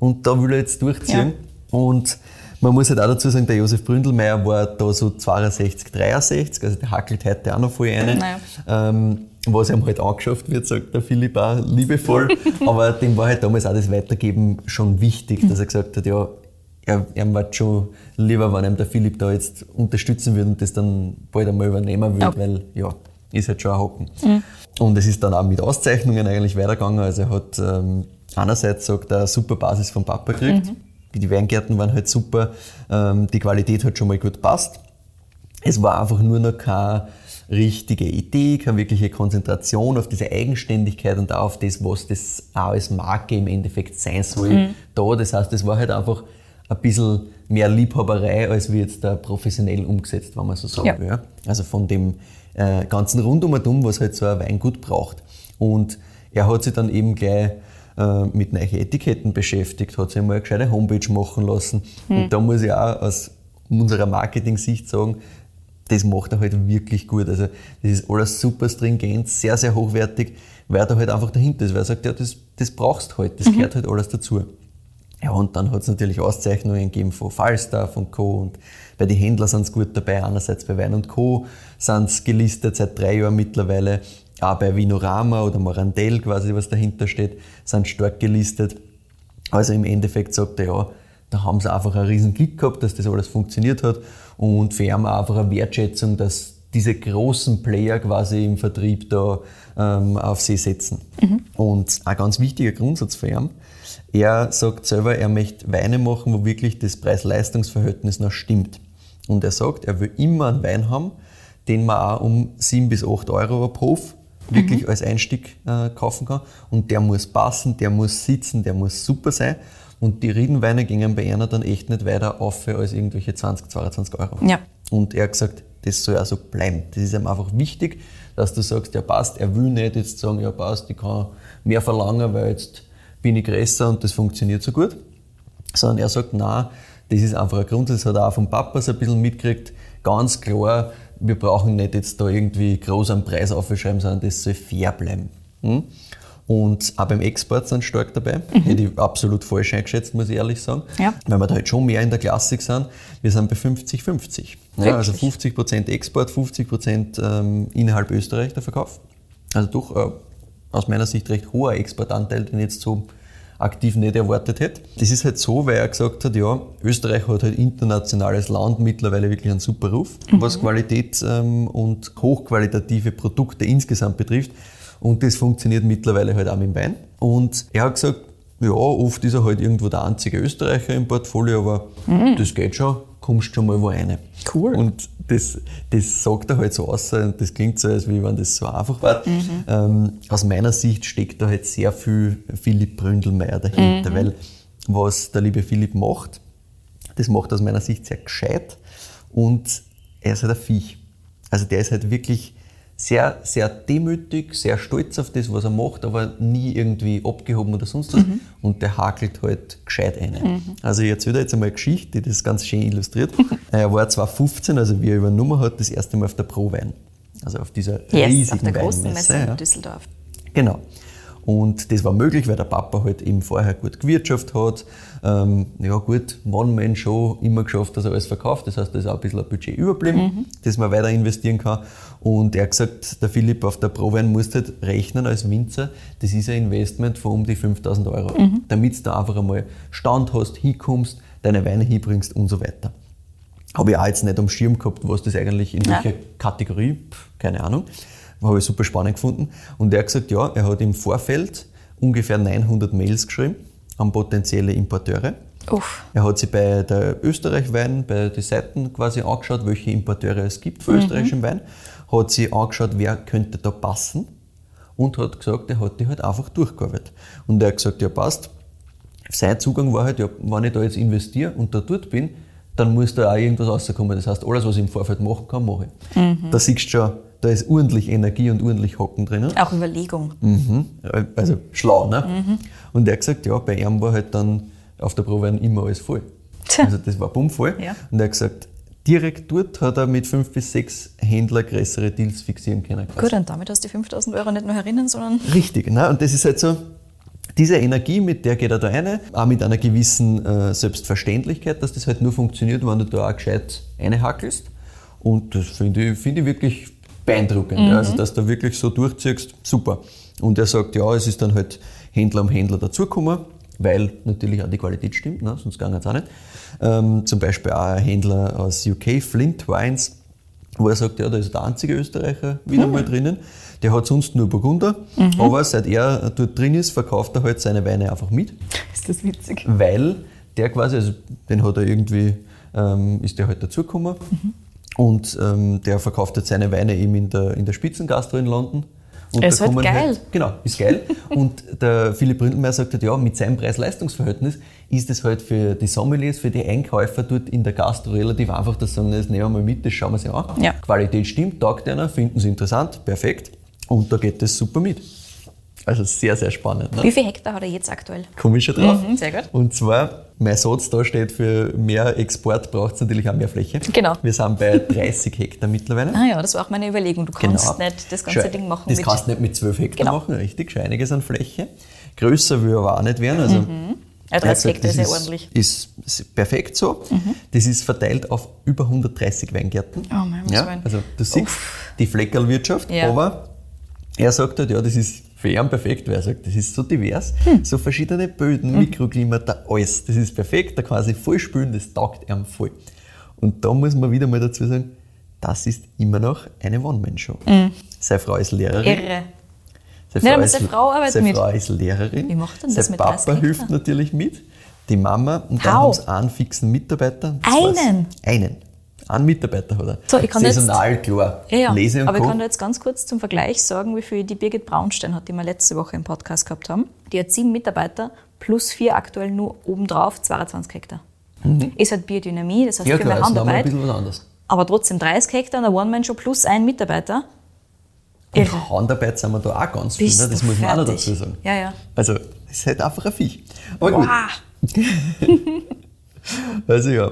und da will er jetzt durchziehen. Und man muss halt auch dazu sagen, der Josef Bründelmeier war da so 62, 63, also der hackelt heute auch noch voll rein. Naja. Ähm, was ihm halt angeschafft wird, sagt der Philipp auch liebevoll. Aber dem war halt damals auch das Weitergeben schon wichtig, dass er gesagt hat, ja, er, er war schon lieber, wenn ihm der Philipp da jetzt unterstützen würde und das dann bald einmal übernehmen würde, Ja. weil ja, ist halt schon ein Hocken. Und es ist dann auch mit Auszeichnungen eigentlich weitergegangen. Also er hat ähm, einerseits sagt er, eine super Basis vom Papa gekriegt. Die Weingärten waren halt super, ähm, die Qualität hat schon mal gut passt. Es war einfach nur noch keine richtige Idee, keine wirkliche Konzentration auf diese Eigenständigkeit und auch auf das, was das auch als Marke im Endeffekt sein soll. Da, das heißt, es war halt einfach ein bisschen mehr Liebhaberei, als wie jetzt da professionell umgesetzt, wenn man so sagen Ja. will. Also von dem äh, ganzen Rundum und um, was halt so ein Weingut braucht. Und er hat sich dann eben gleich äh, mit neuen Etiketten beschäftigt, hat sich einmal eine gescheite Homepage machen lassen. Und da muss ich auch aus unserer Marketing-Sicht sagen, das macht er halt wirklich gut. Also das ist alles super stringent, sehr, sehr hochwertig, weil er da halt einfach dahinter ist, weil er sagt, ja, das, das brauchst du halt, das gehört halt alles dazu. Ja, und dann hat es natürlich Auszeichnungen gegeben von Falstaff und Co. Und bei den Händlern sind es gut dabei. Einerseits bei Wein und Co. sind es gelistet seit drei Jahren mittlerweile. Auch bei Vinorama oder Morandell quasi, was dahinter steht, sind stark gelistet. Also im Endeffekt sagt er, ja, da haben sie einfach einen riesen Glück gehabt, dass das alles funktioniert hat. Und für ihn auch einfach eine Wertschätzung, dass diese großen Player quasi im Vertrieb da ähm, auf sie setzen. Und ein ganz wichtiger Grundsatz für ihn, er sagt selber, er möchte Weine machen, wo wirklich das Preis-Leistungs-Verhältnis noch stimmt. Und er sagt, er will immer einen Wein haben, den man auch um 7 bis 8 Euro ab Hof wirklich als Einstieg äh, kaufen kann. Und der muss passen, der muss sitzen, der muss super sein. Und die Riedenweine gingen bei einer dann echt nicht weiter auf als irgendwelche 20, 22 Euro. Ja. Und er hat gesagt, das soll auch so bleiben. Das ist ihm einfach wichtig, dass du sagst, ja passt, er will nicht jetzt sagen, ja passt, ich kann mehr verlangen, weil jetzt bin ich größer und das funktioniert so gut. Sondern er sagt, nein, das ist einfach ein Grund, das hat er auch vom Papa so ein bisschen mitgekriegt, ganz klar, wir brauchen nicht jetzt da irgendwie groß einen Preis aufschreiben, sondern das soll fair bleiben. Hm? Und auch beim Export sind stark dabei. Mhm. Hätte ich absolut falsch eingeschätzt, muss ich ehrlich sagen. Ja. Weil wir da halt schon mehr in der Klassik sind. Wir sind bei 50-50. Ja, also 50% Export, 50% ähm, innerhalb Österreich der Verkauf. Also doch äh, aus meiner Sicht recht hoher Exportanteil, den ich jetzt so aktiv nicht erwartet hätte. Das ist halt so, weil er gesagt hat, ja, Österreich hat halt internationales Land mittlerweile wirklich einen super Ruf, mhm. was Qualität ähm, und hochqualitative Produkte insgesamt betrifft. Und das funktioniert mittlerweile halt auch mit dem Wein. Und er hat gesagt, ja, oft ist er halt irgendwo der einzige Österreicher im Portfolio, aber mhm. das geht schon, kommst schon mal wo rein. Cool. Und das, das sagt er halt so aus, und das klingt so, als wenn das so einfach war. Mhm. Ähm, aus meiner Sicht steckt da halt sehr viel Philipp Bründelmeier dahinter, mhm. weil was der liebe Philipp macht, das macht aus meiner Sicht sehr gescheit und er ist halt ein Viech. Also der ist halt wirklich sehr, sehr demütig, sehr stolz auf das, was er macht, aber nie irgendwie abgehoben oder sonst was. Mhm. Und der hakelt halt gescheit ein. Mhm. Also ich erzähle jetzt einmal eine Geschichte, die das ganz schön illustriert. er war 2015, also wie er übernommen hat, das erste Mal auf der Pro-Wein. Also auf dieser yes, riesigen auf der großen Weinmesse, Messe in Düsseldorf. Genau. Und das war möglich, weil der Papa halt eben vorher gut gewirtschaftet hat. Ähm, ja gut, One-Man-Show immer geschafft, dass er alles verkauft. Das heißt, da ist auch ein bisschen ein Budget überblieben, mhm. das man weiter investieren kann. Und er hat gesagt, der Philipp auf der Prowein musst halt rechnen als Winzer, das ist ein Investment von um die 5000 Euro. Mhm. Damit du einfach einmal Stand hast, hinkommst, deine Weine hinbringst und so weiter. Habe ich auch jetzt nicht am Schirm gehabt, was das eigentlich in welcher Kategorie, keine Ahnung. Habe ich super spannend gefunden. Und er hat gesagt, ja, er hat im Vorfeld ungefähr 900 Mails geschrieben an potenzielle Importeure. Uff. Er hat sich bei der Österreich-Wein, bei den Seiten quasi angeschaut, welche Importeure es gibt für mhm. österreichischen Wein, hat sich angeschaut, wer könnte da passen und hat gesagt, er hat die halt einfach durchgearbeitet. Und er hat gesagt, ja passt, sein Zugang war halt, ja, wenn ich da jetzt investiere und da dort bin, dann muss da auch irgendwas rauskommen. Das heißt, alles, was ich im Vorfeld machen kann, mache ich. Mhm. Da siehst du schon, da ist ordentlich Energie und ordentlich Hocken drin. Auch Überlegung. Mhm. Also schlau, ne? Mhm. Und er hat gesagt, ja, bei ihm war halt dann auf der Probe immer alles voll. Also das war bummvoll. Ja. Und er hat gesagt, direkt dort hat er mit fünf bis sechs Händlern größere Deals fixieren können. Gut, und damit hast du die 5000 Euro nicht nur erinnern, sondern. Richtig, ne? und das ist halt so, diese Energie, mit der geht er da rein, auch mit einer gewissen äh, Selbstverständlichkeit, dass das halt nur funktioniert, wenn du da auch gescheit reinhackelst. Und das finde ich, find ich wirklich beeindruckend. Mhm. Also, dass du wirklich so durchziehst, super. Und er sagt, ja, es ist dann halt Händler um Händler dazugekommen, weil natürlich auch die Qualität stimmt, ne? sonst ging es auch nicht. Ähm, zum Beispiel auch ein Händler aus UK, Flint Wines, wo er sagt, ja, da ist der einzige Österreicher wieder mhm. mal drinnen. Der hat sonst nur Burgunder, mhm. aber seit er dort drin ist, verkauft er halt seine Weine einfach mit. Ist das witzig? Weil der quasi, also den hat er irgendwie, ähm, ist der halt dazugekommen. Mhm. Und ähm, der verkauft jetzt seine Weine eben in der, in der Spitzengastro in London. Und ist halt geil. Halt, genau, ist geil. und der Philipp Bründelmeier sagt halt, ja, mit seinem Preis-Leistungs-Verhältnis ist es halt für die Sommeliers, für die Einkäufer dort in der Gastro relativ einfach, dass sie sagen, das nehmen wir mal mit, das schauen wir sich an. Ja. Qualität stimmt, taugt einer, finden sie interessant, perfekt. Und da geht das super mit. Also sehr, sehr spannend. Ne? Wie viele Hektar hat er jetzt aktuell? Schon drauf. Mhm, sehr gut. Und zwar, mein Satz da steht, für mehr Export braucht es natürlich auch mehr Fläche. Genau. Wir sind bei 30 Hektar mittlerweile. Ah ja, das war auch meine Überlegung. Du kannst genau. nicht das ganze schon, Ding machen. Das mit kannst du nicht mit 12 Hektar genau. machen, richtig. Schon einiges an Fläche. Größer will aber auch nicht werden. Also, mhm. Ja, 30 Hektar ist ja ordentlich. Ist, ist perfekt so. Mhm. Das ist verteilt auf über 130 Weingärten. Oh mein ja, Also du siehst Uff. die Fleckerlwirtschaft, ja. aber er sagt halt, ja, das ist für ihn perfekt, weil er sagt, das ist so divers, hm. so verschiedene Böden, hm. Mikroklimata, alles. Das ist perfekt, da kann er sich voll spülen, das taugt ihm voll. Und da muss man wieder mal dazu sagen, das ist immer noch eine One-Man-Show. Mhm. Seine Frau ist Lehrerin. Irre. Seine Frau, ist, seine Frau arbeitet seine mit. Frau ist Lehrerin. Wie macht denn das sein mit Papa hilft natürlich mit. Die Mama und dann haben sie einen fixen Mitarbeiter. Einen? Einen. Einen Mitarbeiter hat er. So, ich kann Saisonal, jetzt, klar. Ja, ja. Lese und Aber Co. ich kann jetzt ganz kurz zum Vergleich sagen, wie viel die Birgit Braunstein hat, die wir letzte Woche im Podcast gehabt haben. Die hat sieben Mitarbeiter plus vier aktuell nur obendrauf 22 Hektar. Mhm. Ist halt Biodynamie, das heißt ja, viel klar, mehr Handarbeit. Ein bisschen was anderes. aber trotzdem 30 Hektar, eine One-Man-Show plus ein Mitarbeiter. Und Handarbeit sind wir da auch ganz viel, ne? das muss man auch noch dazu sagen. Ja, ja. Also, es ist halt einfach ein Viech. Aber gut, Wow. also ja,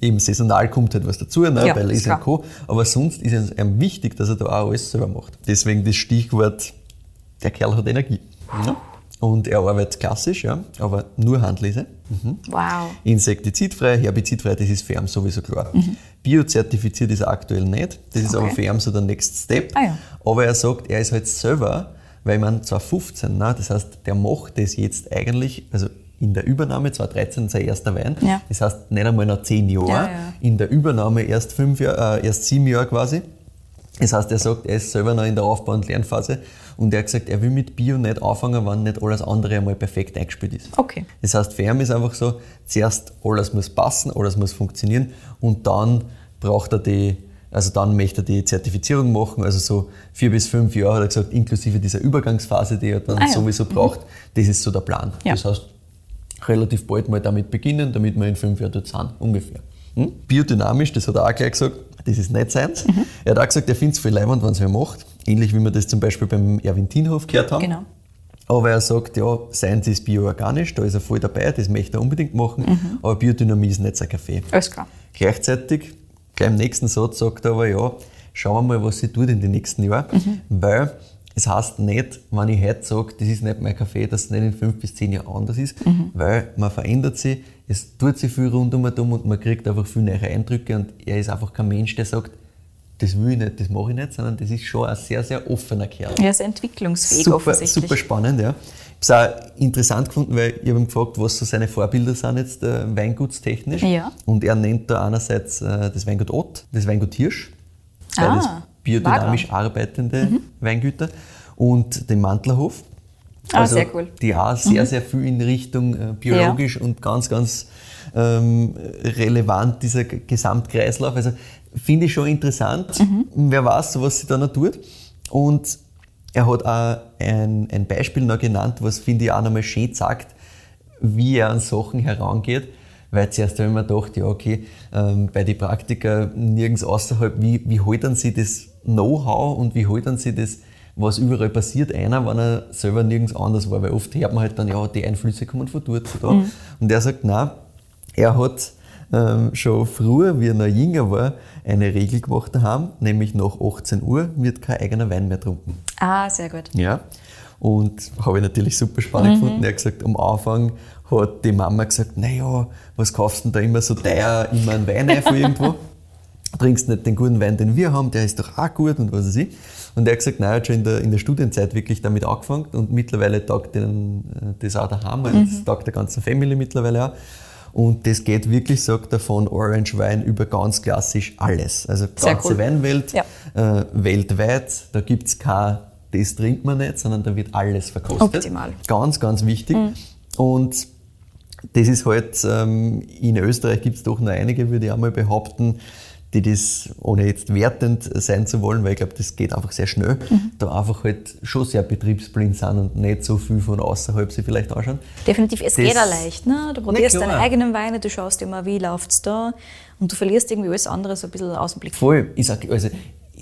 eben saisonal kommt halt was dazu, ne? Ja, bei ist Laser Co. Aber sonst ist es ihm wichtig, dass er da auch alles selber macht. Deswegen das Stichwort, der Kerl hat Energie. Ne? Und er arbeitet klassisch, ja, aber nur Handlese. Mhm. Wow. Insektizidfrei, herbizidfrei, das ist für ihn sowieso klar. Biozertifiziert ist er aktuell nicht, das ist aber Mhm. Okay. für ihn so der Next Step. Ah ja. Aber er sagt, er ist halt selber, weil man 2015, ne, das heißt, der macht das jetzt eigentlich, also in der Übernahme 2013 sein erster Wein, Ja. das heißt nicht einmal nach zehn Jahren, Ja, in der Übernahme erst fünf Jahre, äh, erst sieben Jahre quasi. Das heißt, er sagt, er ist selber noch in der Aufbau- und Lernphase und er hat gesagt, er will mit Bio nicht anfangen, wenn nicht alles andere einmal perfekt eingespielt ist. Okay. Das heißt, für ihn ist einfach so, zuerst alles muss passen, alles muss funktionieren und dann braucht er die, also dann möchte er die Zertifizierung machen, also so vier bis fünf Jahre, hat er gesagt, inklusive dieser Übergangsphase, die er dann Ah ja. sowieso braucht, das ist so der Plan. Ja. Das heißt, relativ bald mal damit beginnen, damit wir in fünf Jahren dort sind, ungefähr. Hm? Biodynamisch, das hat er auch gleich gesagt, das ist nicht seins. Mhm. Er hat auch gesagt, er findet es viel leibend, wenn es wer macht. Ähnlich wie wir das zum Beispiel beim Erwin Thienhof gehört haben. Genau. Aber er sagt, ja, seins ist bioorganisch, da ist er voll dabei, das möchte er unbedingt machen, Mhm. aber Biodynamie ist nicht sein Kaffee. Alles klar. Gleichzeitig, gleich im nächsten Satz sagt er aber, ja, schauen wir mal, was sie tut in den nächsten Jahren, Mhm. weil es heißt nicht, wenn ich heute sage, das ist nicht mein Kaffee, dass es nicht in fünf bis zehn Jahren anders ist, Mhm. weil man verändert sich, es tut sich viel rund um und um und man kriegt einfach viel neue Eindrücke und er ist einfach kein Mensch, der sagt, das will ich nicht, das mache ich nicht, sondern das ist schon ein sehr, sehr offener Kerl. Er ist entwicklungsfähig Super, offensichtlich. super spannend, ja. Ich habe es auch interessant gefunden, weil ich habe ihn gefragt, was so seine Vorbilder sind jetzt äh, weingutstechnisch. Ja. Und er nennt da einerseits äh, das Weingut Ott, das Weingut Hirsch, Ah, biodynamisch arbeitende Weingüter und den Mantlerhof. Ah, Also, sehr cool. Die auch sehr, sehr viel in Richtung äh, biologisch und ganz, ganz ähm, relevant, dieser Gesamtkreislauf. Also finde ich schon interessant. Wer weiß, was sie da noch tut. Und er hat auch ein, ein Beispiel noch genannt, was finde ich auch nochmal schön sagt, wie er an Sachen herangeht. Weil zuerst habe ich mir gedacht, ja, okay, ähm, bei den Praktika nirgends außerhalb, wie, wie halten sie das Know-how und wie halten sie das, was überall passiert, einer, wenn er selber nirgends anders war. Weil oft hört man halt dann, ja, die Einflüsse kommen von dort, von da. Und er sagt, nein, er hat ähm, schon früher, wie er noch jünger war, eine Regel gemacht daheim, nämlich nach 18 Uhr wird kein eigener Wein mehr getrunken. Ah, sehr gut. Ja. Und habe ich natürlich super spannend gefunden. Er hat gesagt, am Anfang hat die Mama gesagt, naja, was kaufst du denn da immer so teuer, immer einen Wein ein von irgendwo? Trinkst nicht den guten Wein, den wir haben, der ist doch auch gut und was weiß ich. Und er hat gesagt, nein, er hat schon in der, in der Studienzeit wirklich damit angefangen und mittlerweile taugt ihnen äh, das auch daheim, also das taugt der ganzen Family mittlerweile auch. Und das geht wirklich, sagt er, von Orange Wein über ganz klassisch alles. Also ganze cool. Weinwelt, Ja. äh, weltweit, da gibt es kein, das trinkt man nicht, sondern da wird alles verkostet. Optimal. Ganz, ganz wichtig. Und das ist halt, ähm, in Österreich gibt es doch noch einige, würde ich einmal behaupten, die das, ohne jetzt wertend sein zu wollen, weil ich glaube, das geht einfach sehr schnell, da einfach halt schon sehr betriebsblind sind und nicht so viel von außerhalb sich vielleicht anschauen. Definitiv, es Das- geht auch leicht. Ne? Du probierst deine eigenen Weine, du schaust mal, wie läuft es da und du verlierst irgendwie alles andere so ein bisschen aus dem Blick. Voll. Ich sag, also,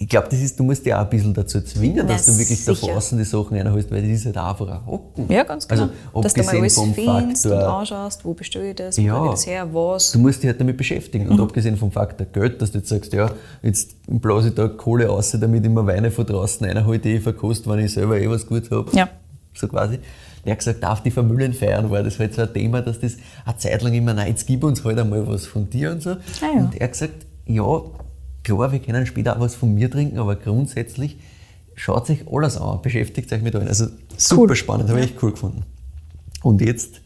ich glaube, das ist, du musst dich auch ein bisschen dazu zwingen, dass du wirklich da sicher. draußen die Sachen reinholst, weil das ist halt einfach ein Hocken. Ja, ganz genau. Also, Dass du mal alles vom findest und Faktor, anschaust, wo bestelle ich das, wo Ja. kriege ich das her, was. Du musst dich halt damit beschäftigen. Mhm. Und abgesehen vom Faktor Geld, dass du jetzt sagst, ja, jetzt blase ich da Kohle aus, damit ich mir Weine von draußen reinhole, die ich verkoste, wenn ich selber eh was Gutes habe. Ja. So quasi. Der hat gesagt, auf die Familienfeiern war das halt so ein Thema, dass das eine Zeit lang immer, nein, jetzt gib uns halt einmal was von dir und so. Ah ja. Und er hat gesagt, ja, klar, wir können später auch was von mir trinken, aber grundsätzlich schaut sich alles an, beschäftigt euch mit allen. Also super Cool. spannend, habe ich echt cool gefunden. Und jetzt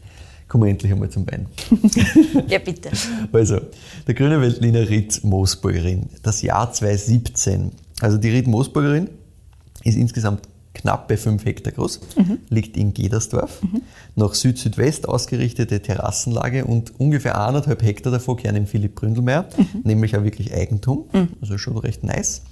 kommen wir endlich einmal zum Wein. Ja, bitte. Also, der Grüne Veltliner Ried Moosburgerin, das Jahr 2017. Also die Ried Moosburgerin ist insgesamt knappe 5 Hektar groß, liegt in Gedersdorf, nach Süd-Südwest ausgerichtete Terrassenlage und ungefähr 1,5 Hektar davon gehören dem Philipp Bründelmeier, nämlich auch wirklich Eigentum, also schon recht nice.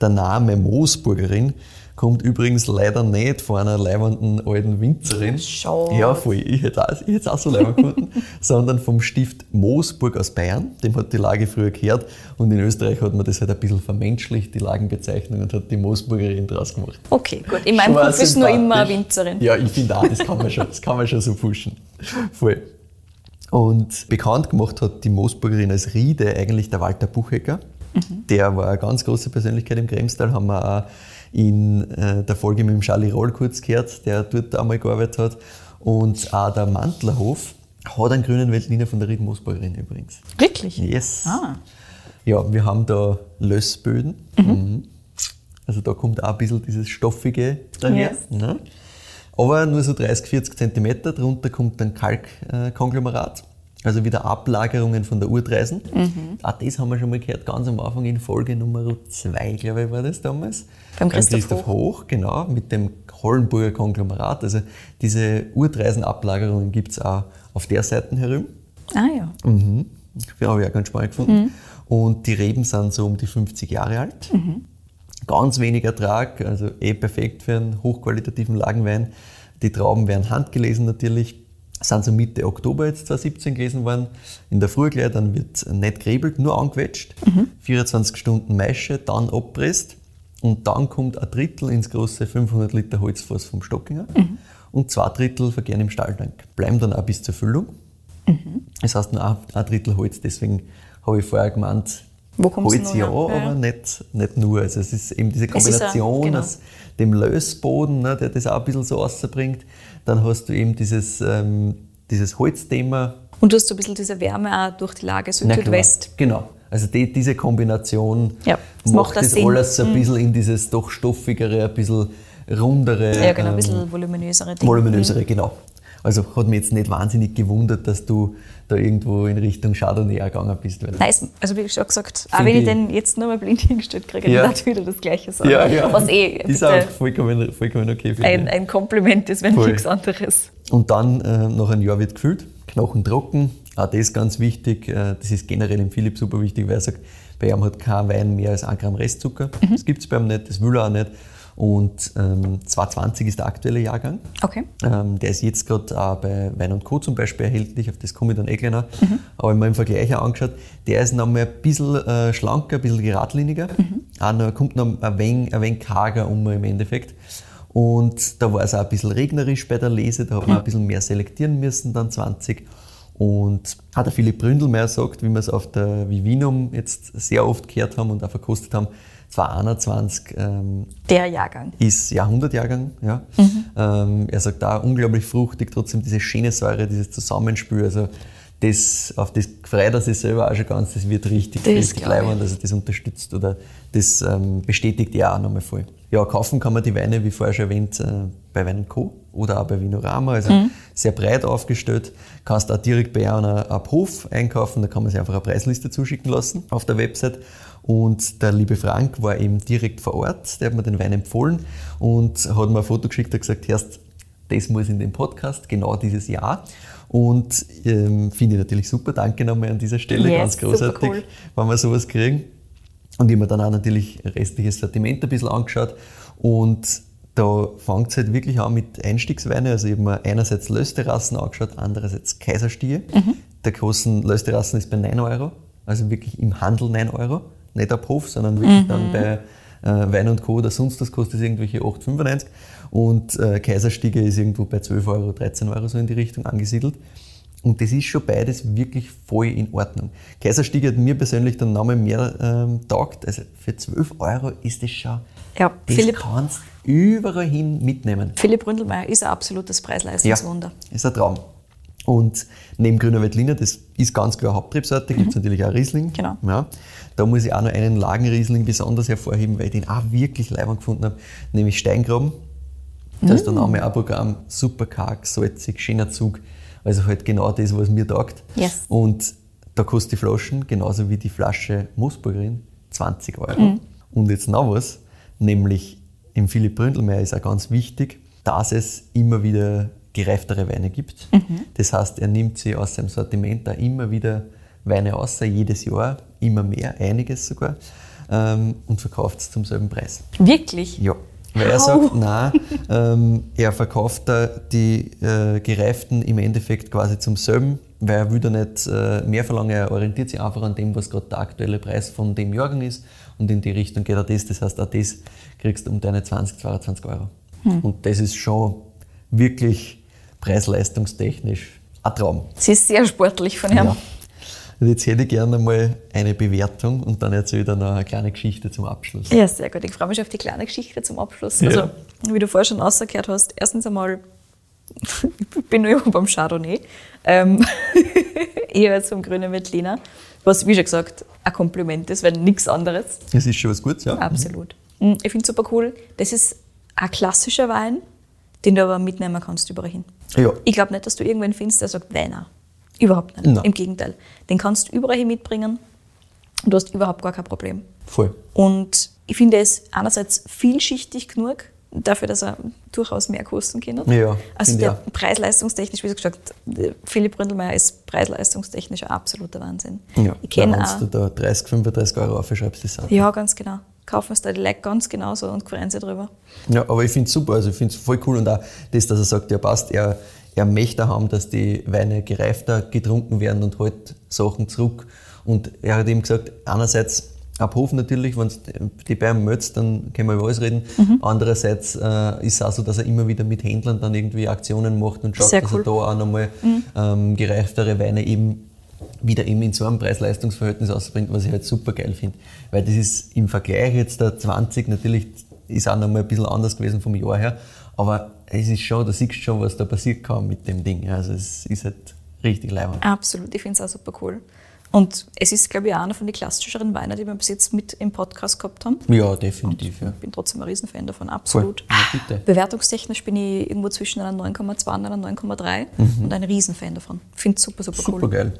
Der Name Moosburgerin kommt übrigens leider nicht von einer leibenden alten Winzerin. Schade. Ja, voll. Ich hätte auch, ich hätte es auch so leibend gefunden. sondern vom Stift Moosburg aus Bayern. Dem hat die Lage früher gehört. Und in Österreich hat man das halt ein bisschen vermenschlicht, die Lagenbezeichnung, und hat die Moosburgerin draus gemacht. Okay, gut. In meinem Kopf ist nur immer eine. Winzerin. Ja, ich finde auch, das kann man schon, das kann man schon so pushen. Voll. Und bekannt gemacht hat die Moosburgerin als Riede eigentlich der Walter Buchecker. Der war eine ganz große Persönlichkeit im Kremstal, haben wir auch in äh, der Folge mit dem Charlie Roll kurz gehört, der dort einmal gearbeitet hat. Und auch der Mantlerhof hat einen grünen Veltliner von der Ried Moosburgerin übrigens. Wirklich? Yes. Ah. Ja, wir haben da Lössböden. Mhm. Also da kommt auch ein bisschen dieses Stoffige daher. Yes. Ne? Aber nur so 30, 40 Zentimeter. Darunter kommt dann Kalkkonglomerat. Also wieder Ablagerungen von der Urtreisen. Auch das haben wir schon mal gehört, ganz am Anfang in Folge Nummer 2, glaube ich, war das damals. Beim Christoph Hoch. genau, mit dem Hollenburger Konglomerat. Also diese Urtreisenablagerungen gibt es auch auf der Seite herum. Ah ja. Mhm. Das habe ich auch ganz spannend gefunden. Und die Reben sind so um die 50 Jahre alt. Ganz wenig Ertrag, also eh perfekt für einen hochqualitativen Lagenwein. Die Trauben werden handgelesen natürlich. Sind so Mitte Oktober jetzt 2017 gelesen worden. In der Früh gleich, dann wird nicht gerebelt, nur angequetscht. 24 Stunden Maische, dann abpresst. Und dann kommt ein Drittel ins große 500 Liter Holzfass vom Stockinger. Und zwei Drittel vergären im Stahltank. Bleiben dann auch bis zur Füllung. Das heißt nur ein, ein Drittel Holz, deswegen habe ich vorher gemeint, Wo Holz ja? Ja. aber nicht, nicht nur. Also es ist eben diese Es ist ein- Kombination genau. aus dem Lösboden, ne, der das auch ein bisschen so rausbringt. Dann hast du eben dieses, ähm, dieses Holzthema. Und du hast so ein bisschen diese Wärme auch durch die Lage Süd-Südwest. Genau. Also die, diese Kombination Ja, das macht macht das Sinn. Mhm. alles so ein bisschen in dieses doch stoffigere, ein bisschen rundere. Ja, genau, ein ähm, bisschen voluminösere Dinge. voluminösere, genau. Also hat mich jetzt nicht wahnsinnig gewundert, dass du da irgendwo in Richtung Chardonnay gegangen bist. Weil Nice. Also wie schon gesagt, auch wenn ich den jetzt nur mal blind hingestellt kriege, Ja. dann darf wieder das Gleiche sagen. Ja, ja. Was eh ist auch vollkommen, vollkommen okay für ein, ein Kompliment ist, wenn Voll. nichts anderes. Und dann äh, nach einem Jahr wird gefüllt, Knochen trocken. Auch das ganz wichtig. Äh, das ist generell im Philipp super wichtig, weil er sagt, bei ihm hat kein Wein mehr als 1 Gramm Restzucker. Das gibt es bei ihm nicht, das will er auch nicht. Und ähm, 220 ist der aktuelle Jahrgang. Okay. Ähm, der ist jetzt gerade auch bei Wein und Co. zum Beispiel erhältlich, auf das komme ich dann eh gleich noch. Aber ich mir im Vergleich auch angeschaut, der ist noch mal ein bisschen äh, schlanker, ein bisschen geradliniger. Auch noch, kommt noch ein wenig, ein wenig karger um im Endeffekt. Und da war es auch ein bisschen regnerisch bei der Lese, da hat man ein bisschen mehr selektieren müssen, dann 20. Und hat der Philipp Bründelmeier sagt, wie wir es auf der Vivinum jetzt sehr oft gehört haben und auch verkostet haben, 2021 ähm, Der Jahrgang. ist Jahrhundertjahrgang. Ja. Ähm, er sagt da unglaublich fruchtig, trotzdem diese schöne Säure, dieses Zusammenspiel. Also das, auf das freut er sich selber auch schon ganz, das wird richtig, Das leibend, also das unterstützt oder das ähm, bestätigt er auch nochmal voll. Ja, kaufen kann man die Weine, wie vorher schon erwähnt, äh, bei Wein Co. oder auch bei Vinorama, also Mhm. sehr breit aufgestellt. Kannst auch direkt bei einer ab Hof einkaufen, da kann man sich einfach eine Preisliste zuschicken lassen auf der Website. Und der liebe Frank war eben direkt vor Ort, der hat mir den Wein empfohlen und hat mir ein Foto geschickt und gesagt, Herst, das muss in den Podcast, genau dieses Jahr. Und ähm, finde ich natürlich super. Danke nochmal an dieser Stelle, Yes, ganz großartig, cool. wenn wir sowas kriegen. Und ich habe mir dann auch natürlich restliches Sortiment ein bisschen angeschaut. Und da fängt es halt wirklich an mit Einstiegsweine. Also ich habe mir einerseits Lösterrassen angeschaut, andererseits Kaiserstiege. Der Kosten Lösterrassen ist bei 9 Euro, also wirklich im Handel 9 Euro. Nicht ab Hof, sondern wirklich dann bei äh, Wein und Co. oder sonst das kostet es irgendwelche 8,95 und äh, Kaiserstiege ist irgendwo bei 12 Euro, 13 Euro so in die Richtung angesiedelt. Und das ist schon beides wirklich voll in Ordnung. Kaiserstiege hat mir persönlich dann nochmal mehr ähm, taugt. Also für 12 Euro ist das schon, Ja, das Philipp, kannst überall hin mitnehmen. Philipp Ründelmeier ist ein absolutes Preis-Leistungswunder. ist ein Traum. Und neben Grüner Veltliner, das ist ganz klar Hauptrebsorte, gibt es natürlich auch Riesling. Mhm. Genau. Ja, da muss ich auch noch einen Lagenriesling besonders hervorheben, weil ich den auch wirklich leibend gefunden habe, nämlich Steingraben. Da ist der Mhm. Name auch Programm, super karg, salzig, schöner Zug. Also halt genau das, was mir taugt. Yes. Und da kostet die Flaschen, genauso wie die Flasche Moosburgerin, 20 Euro. Mhm. Und jetzt noch was, nämlich im Philipp Bründelmeier ist auch ganz wichtig, dass es immer wieder gereiftere Weine gibt. Mhm. Das heißt, er nimmt sie aus seinem Sortiment da immer wieder Weine aus, jedes Jahr, immer mehr, einiges sogar, ähm, und verkauft es zum selben Preis. Wirklich? Ja. Weil er sagt, nein, ähm, er verkauft da die äh, Gereiften im Endeffekt quasi zum selben, weil er will da nicht äh, mehr verlangen, er orientiert sich einfach an dem, was gerade der aktuelle Preis von dem Jahrgang ist und in die Richtung geht er das. Das heißt, auch das kriegst du um deine 20, 22 Euro. Und das ist schon wirklich preis-leistungstechnisch ein Traum. Sie ist sehr sportlich von ihm. Ja. Und jetzt hätte ich gerne mal eine Bewertung und dann erzähle ich dann noch eine kleine Geschichte zum Abschluss. Ja, sehr gut. Ich freue mich auf die kleine Geschichte zum Abschluss. Ja. Also, wie du vorher schon rausgehört hast, erstens einmal, ich bin nur beim Chardonnay, ähm, eher zum grünen Veltliner, was, wie schon gesagt, ein Kompliment ist, weil nichts anderes. Das ist schon was Gutes, ja? Absolut. Mm, Ich finde es super cool. Das ist ein klassischer Wein, den du aber mitnehmen kannst überall hin. Ja. Ich glaube nicht, dass du irgendwen findest, der sagt Weiner. Überhaupt nicht. Nein. Im Gegenteil. Den kannst du überall hin mitbringen und du hast überhaupt gar kein Problem. Voll. Und ich finde es einerseits vielschichtig genug, dafür, dass er durchaus mehr kosten kann. Ja, also der preis-leistungstechnisch, wie gesagt, Philipp Bründelmeier ist preis-leistungstechnisch ein absoluter Wahnsinn. Ja, ich kenne wenn auch. du da 30, 35 Euro aufschreibst, ist das auch. Ja, ganz genau. Kaufen es da die Leute ganz genauso und freuen sich drüber. Ja, aber ich finde es super, also ich finde es voll cool und auch das, dass er sagt, ja passt, er, er möchte haben, dass die Weine gereifter getrunken werden und halt Sachen zurück. Und er hat eben gesagt, einerseits ab Hof natürlich, wenn die ihm meldest, dann können wir über alles reden. Mhm. Andererseits äh, ist es auch so, dass er immer wieder mit Händlern dann irgendwie Aktionen macht und schaut, Sehr dass cool. er da auch nochmal Mhm. ähm, gereiftere Weine eben wieder eben in so einem Preis-Leistungs-Verhältnis ausbringt, was ich halt super geil finde. Weil das ist im Vergleich jetzt der 20 natürlich ist auch noch mal ein bisschen anders gewesen vom Jahr her, aber es ist schon, da siehst du schon, was da passiert kann mit dem Ding. Also es ist halt richtig leibend. Absolut, ich finde es auch super cool. Und es ist, glaube ich, auch einer von den klassischeren Weinen, die wir bis jetzt mit im Podcast gehabt haben. Ja, definitiv. Ja. Ich bin trotzdem ein Riesenfan davon, absolut. Ja, bitte. Bewertungstechnisch bin ich irgendwo zwischen einer 9,2 und einer 9,3 und ein Riesenfan davon. Finde es super, super, Super cool. geil.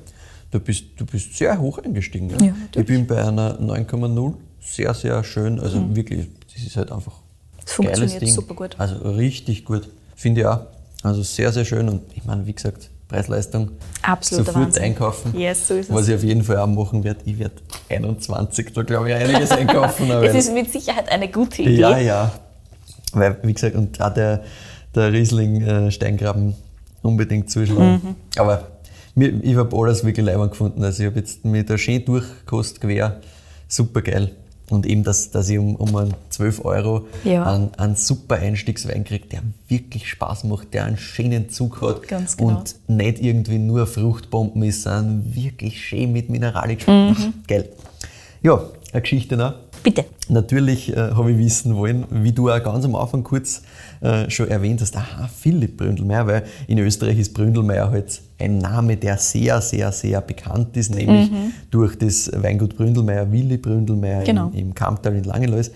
Du bist, du bist sehr hoch eingestiegen. Ja? Ja, ich bin bei einer 9,0 sehr, sehr schön. Also wirklich, das ist halt einfach Es geiles funktioniert Ding. super gut. Also richtig gut. Finde ich auch. Also sehr, sehr schön. Und ich meine, wie gesagt, Preis-Leistung. Absoluter Sofort Wahnsinn. einkaufen. Yes, so ist es. Was ich auf jeden Fall auch machen werde. Ich werde 21, da glaube ich einiges einkaufen. Es ist mit Sicherheit eine gute Idee. ja, ja. Weil, wie gesagt, und auch der, der Riesling äh, Steingraben unbedingt zuschlagen. Mhm. Aber mir, ich habe alles wirklich leibend gefunden. Also ich habe jetzt mit der schön durchgekostet quer. Super geil. Und eben, dass, dass ich um, um einen 12 Euro Ja. einen, einen super Einstiegswein kriege, der wirklich Spaß macht, der einen schönen Zug hat Ganz genau. und nicht irgendwie nur Fruchtbomben ist, sondern wirklich schön mit Mineralik. Mhm. Geil. Ja, eine Geschichte noch. Bitte. Natürlich äh, habe ich wissen wollen, wie du auch ganz am Anfang kurz äh, schon erwähnt hast, aha, Philipp Bründelmeier, weil in Österreich ist Bründelmeier halt ein Name, der sehr, sehr, sehr bekannt ist, nämlich durch das Weingut Bründelmeier, Willi Bründelmeier Genau. im, im Kamptal in Langelois.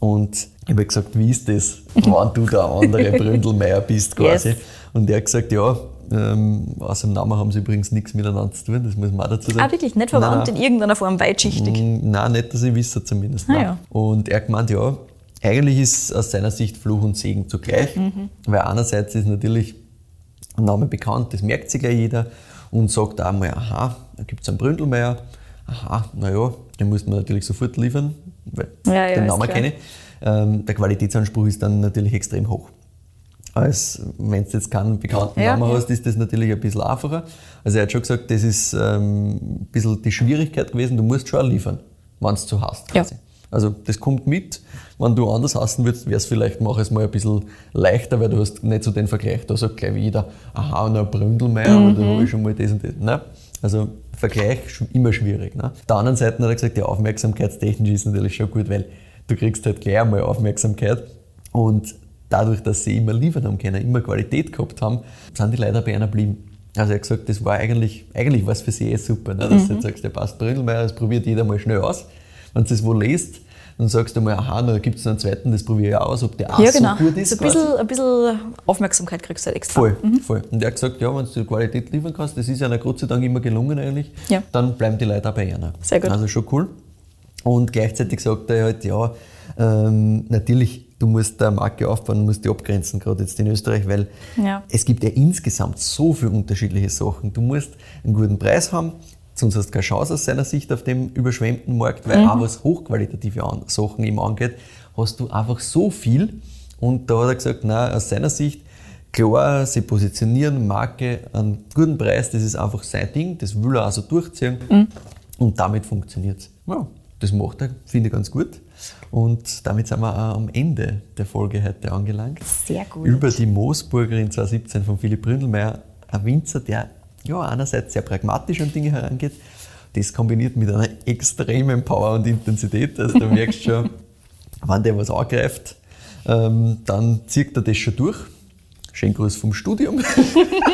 Und ich habe gesagt, wie ist das, wenn du der andere Bründelmeier bist quasi? Yes. Und er hat gesagt, ja, ähm, aus dem Namen haben sie übrigens nichts miteinander zu tun, das muss man auch dazu sagen. Ah, wirklich? Nicht verwandt Nein, in irgendeiner Form weitschichtig? Mm, Nein, nicht, dass ich wisse zumindest. Ah, ja. Und er hat gemeint, ja, eigentlich ist aus seiner Sicht Fluch und Segen zugleich, Mhm. weil einerseits ist natürlich ein Name bekannt, das merkt sich gleich jeder und sagt auch mal, aha, da gibt es einen Bründelmeier, aha, naja, den muss man natürlich sofort liefern, weil Ja, ja, den Namen kenne ich. Ähm, der Qualitätsanspruch ist dann natürlich extrem hoch. Als wenn du jetzt keinen bekannten Ja, Namen ja. hast, ist das natürlich ein bisschen einfacher. Also er hat schon gesagt, das ist ähm, ein bisschen die Schwierigkeit gewesen, du musst schon liefern, wenn du es zu hast. Ja. Also das kommt mit. Wenn du anders hassen würdest, wäre es vielleicht, mach es mal ein bisschen leichter, weil du hast nicht so den Vergleich. Da sagt gleich jeder, aha, und ein Bründelmeier, Mhm. und da habe ich schon mal das und das. Ne? Also Vergleich immer schwierig. Ne? Auf der anderen Seite hat er gesagt, ja, aufmerksamkeitstechnisch ist natürlich schon gut, weil du kriegst halt gleich einmal Aufmerksamkeit und dadurch, dass sie immer liefern haben können, immer Qualität gehabt haben, sind die leider bei einer geblieben. Also er hat gesagt, das war eigentlich, eigentlich was für sie eh super, ne? dass du jetzt sagst, der passt Bründelmeier, das probiert jeder mal schnell aus. Wenn du das wo liest, dann sagst du mal, aha, da gibt es einen zweiten, das probiere ich aus, ob der auch Ja, genau. so gut ist. so ein bisschen, ein bisschen Aufmerksamkeit kriegst du halt extra. Voll, voll. Und er hat gesagt, ja, wenn du die Qualität liefern kannst, das ist ja Gott sei Dank immer gelungen eigentlich, Ja. dann bleiben die Leute auch bei einer. Sehr gut. Also schon cool. Und gleichzeitig sagt er halt, ja, ähm, natürlich, du musst da eine Marke aufbauen, musst die abgrenzen, gerade jetzt in Österreich, weil Ja. es gibt ja insgesamt so viele unterschiedliche Sachen. Du musst einen guten Preis haben, sonst hast du keine Chance aus seiner Sicht auf dem überschwemmten Markt, weil auch was hochqualitative Sachen eben angeht, hast du einfach so viel. Und da hat er gesagt, na aus seiner Sicht, klar, sie positionieren Marke an guten Preis, das ist einfach sein Ding, das will er also durchziehen mhm. und damit funktioniert es. Ja, das macht er, finde ich, ganz gut. Und damit sind wir auch am Ende der Folge heute angelangt. Sehr gut. Über die Moosburgerin 2017 von Philipp Bründelmeier, ein Winzer, der ja, einerseits sehr pragmatisch an Dinge herangeht, das kombiniert mit einer extremen Power und Intensität. Also du merkst schon, wenn der was angreift, ähm, dann zieht er das schon durch. Schönen Gruß vom Studium.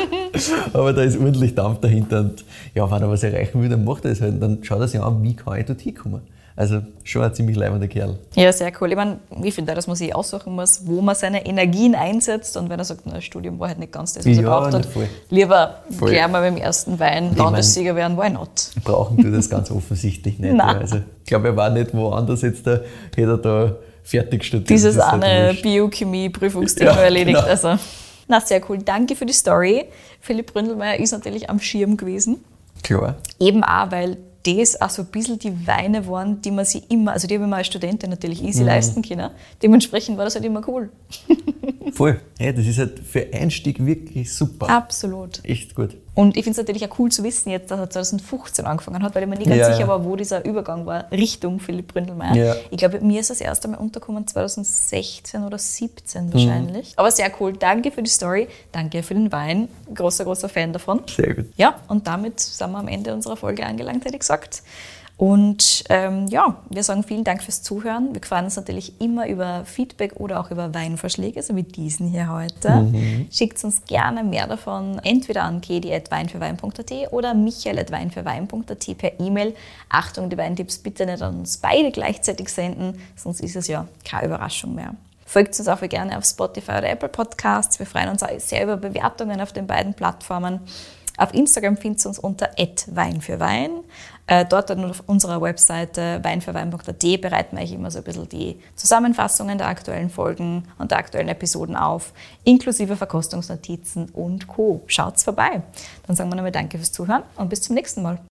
Aber da ist ordentlich Dampf dahinter. Und ja, wenn er was erreichen will, dann macht er das halt. Dann schaut er sich an, wie kann ich dort hinkommen. Also schon ein ziemlich leibender Kerl. Ja, sehr cool. Ich meine, ich finde auch, dass man sich aussuchen muss, wo man seine Energien einsetzt. Und wenn er sagt, das Studium war halt nicht ganz das, was ja, er braucht hat, voll. lieber voll. gleich mal beim ersten Wein Landessieger werden, why not? Brauchen wir das ganz offensichtlich nicht. Nein. Also, ich glaube, er war nicht woanders jetzt, da hätte er da fertig studiert. Dieses eine Biochemie-Prüfungsthema ja, erledigt. Genau. Also. Na, sehr cool. Danke für die Story. Philipp Bründelmeier ist natürlich am Schirm gewesen. Klar. Eben auch, weil das auch so ein bisschen die Weine waren, die man sich immer, also die habe ich mal als Studentin natürlich easy mhm. leisten können. Dementsprechend war das halt immer cool. Voll. Ja, das ist halt für Einstieg wirklich super. Absolut. Echt gut. Und ich finde es natürlich auch cool zu wissen, jetzt, dass er 2015 angefangen hat, weil ich mir nicht ganz ja, sicher war, wo dieser Übergang war, Richtung Philipp Bründelmeier. Ja. Ich glaube, mir ist das erste Mal untergekommen 2016 oder 2017 wahrscheinlich. Mhm. Aber sehr cool. Danke für die Story. Danke für den Wein. Großer, großer Fan davon. Sehr gut. Ja, und damit sind wir am Ende unserer Folge angelangt, hätte ich gesagt. Und ähm, ja, wir sagen vielen Dank fürs Zuhören. Wir freuen uns natürlich immer über Feedback oder auch über Weinvorschläge, so wie diesen hier heute. Mhm. Schickt uns gerne mehr davon entweder an kedi.weinfürwein.at oder michael.weinfürwein.at per E-Mail. Achtung, die Weintipps bitte nicht an uns beide gleichzeitig senden, sonst ist es ja keine Überraschung mehr. Folgt uns auch gerne auf Spotify oder Apple Podcasts. Wir freuen uns sehr über Bewertungen auf den beiden Plattformen. Auf Instagram findet ihr uns unter Wein für Wein. Äh, dort und auf unserer Webseite weinfürwein.at bereiten wir euch immer so ein bisschen die Zusammenfassungen der aktuellen Folgen und der aktuellen Episoden auf, inklusive Verkostungsnotizen und Co. Schaut's vorbei. Dann sagen wir nochmal Danke fürs Zuhören und bis zum nächsten Mal.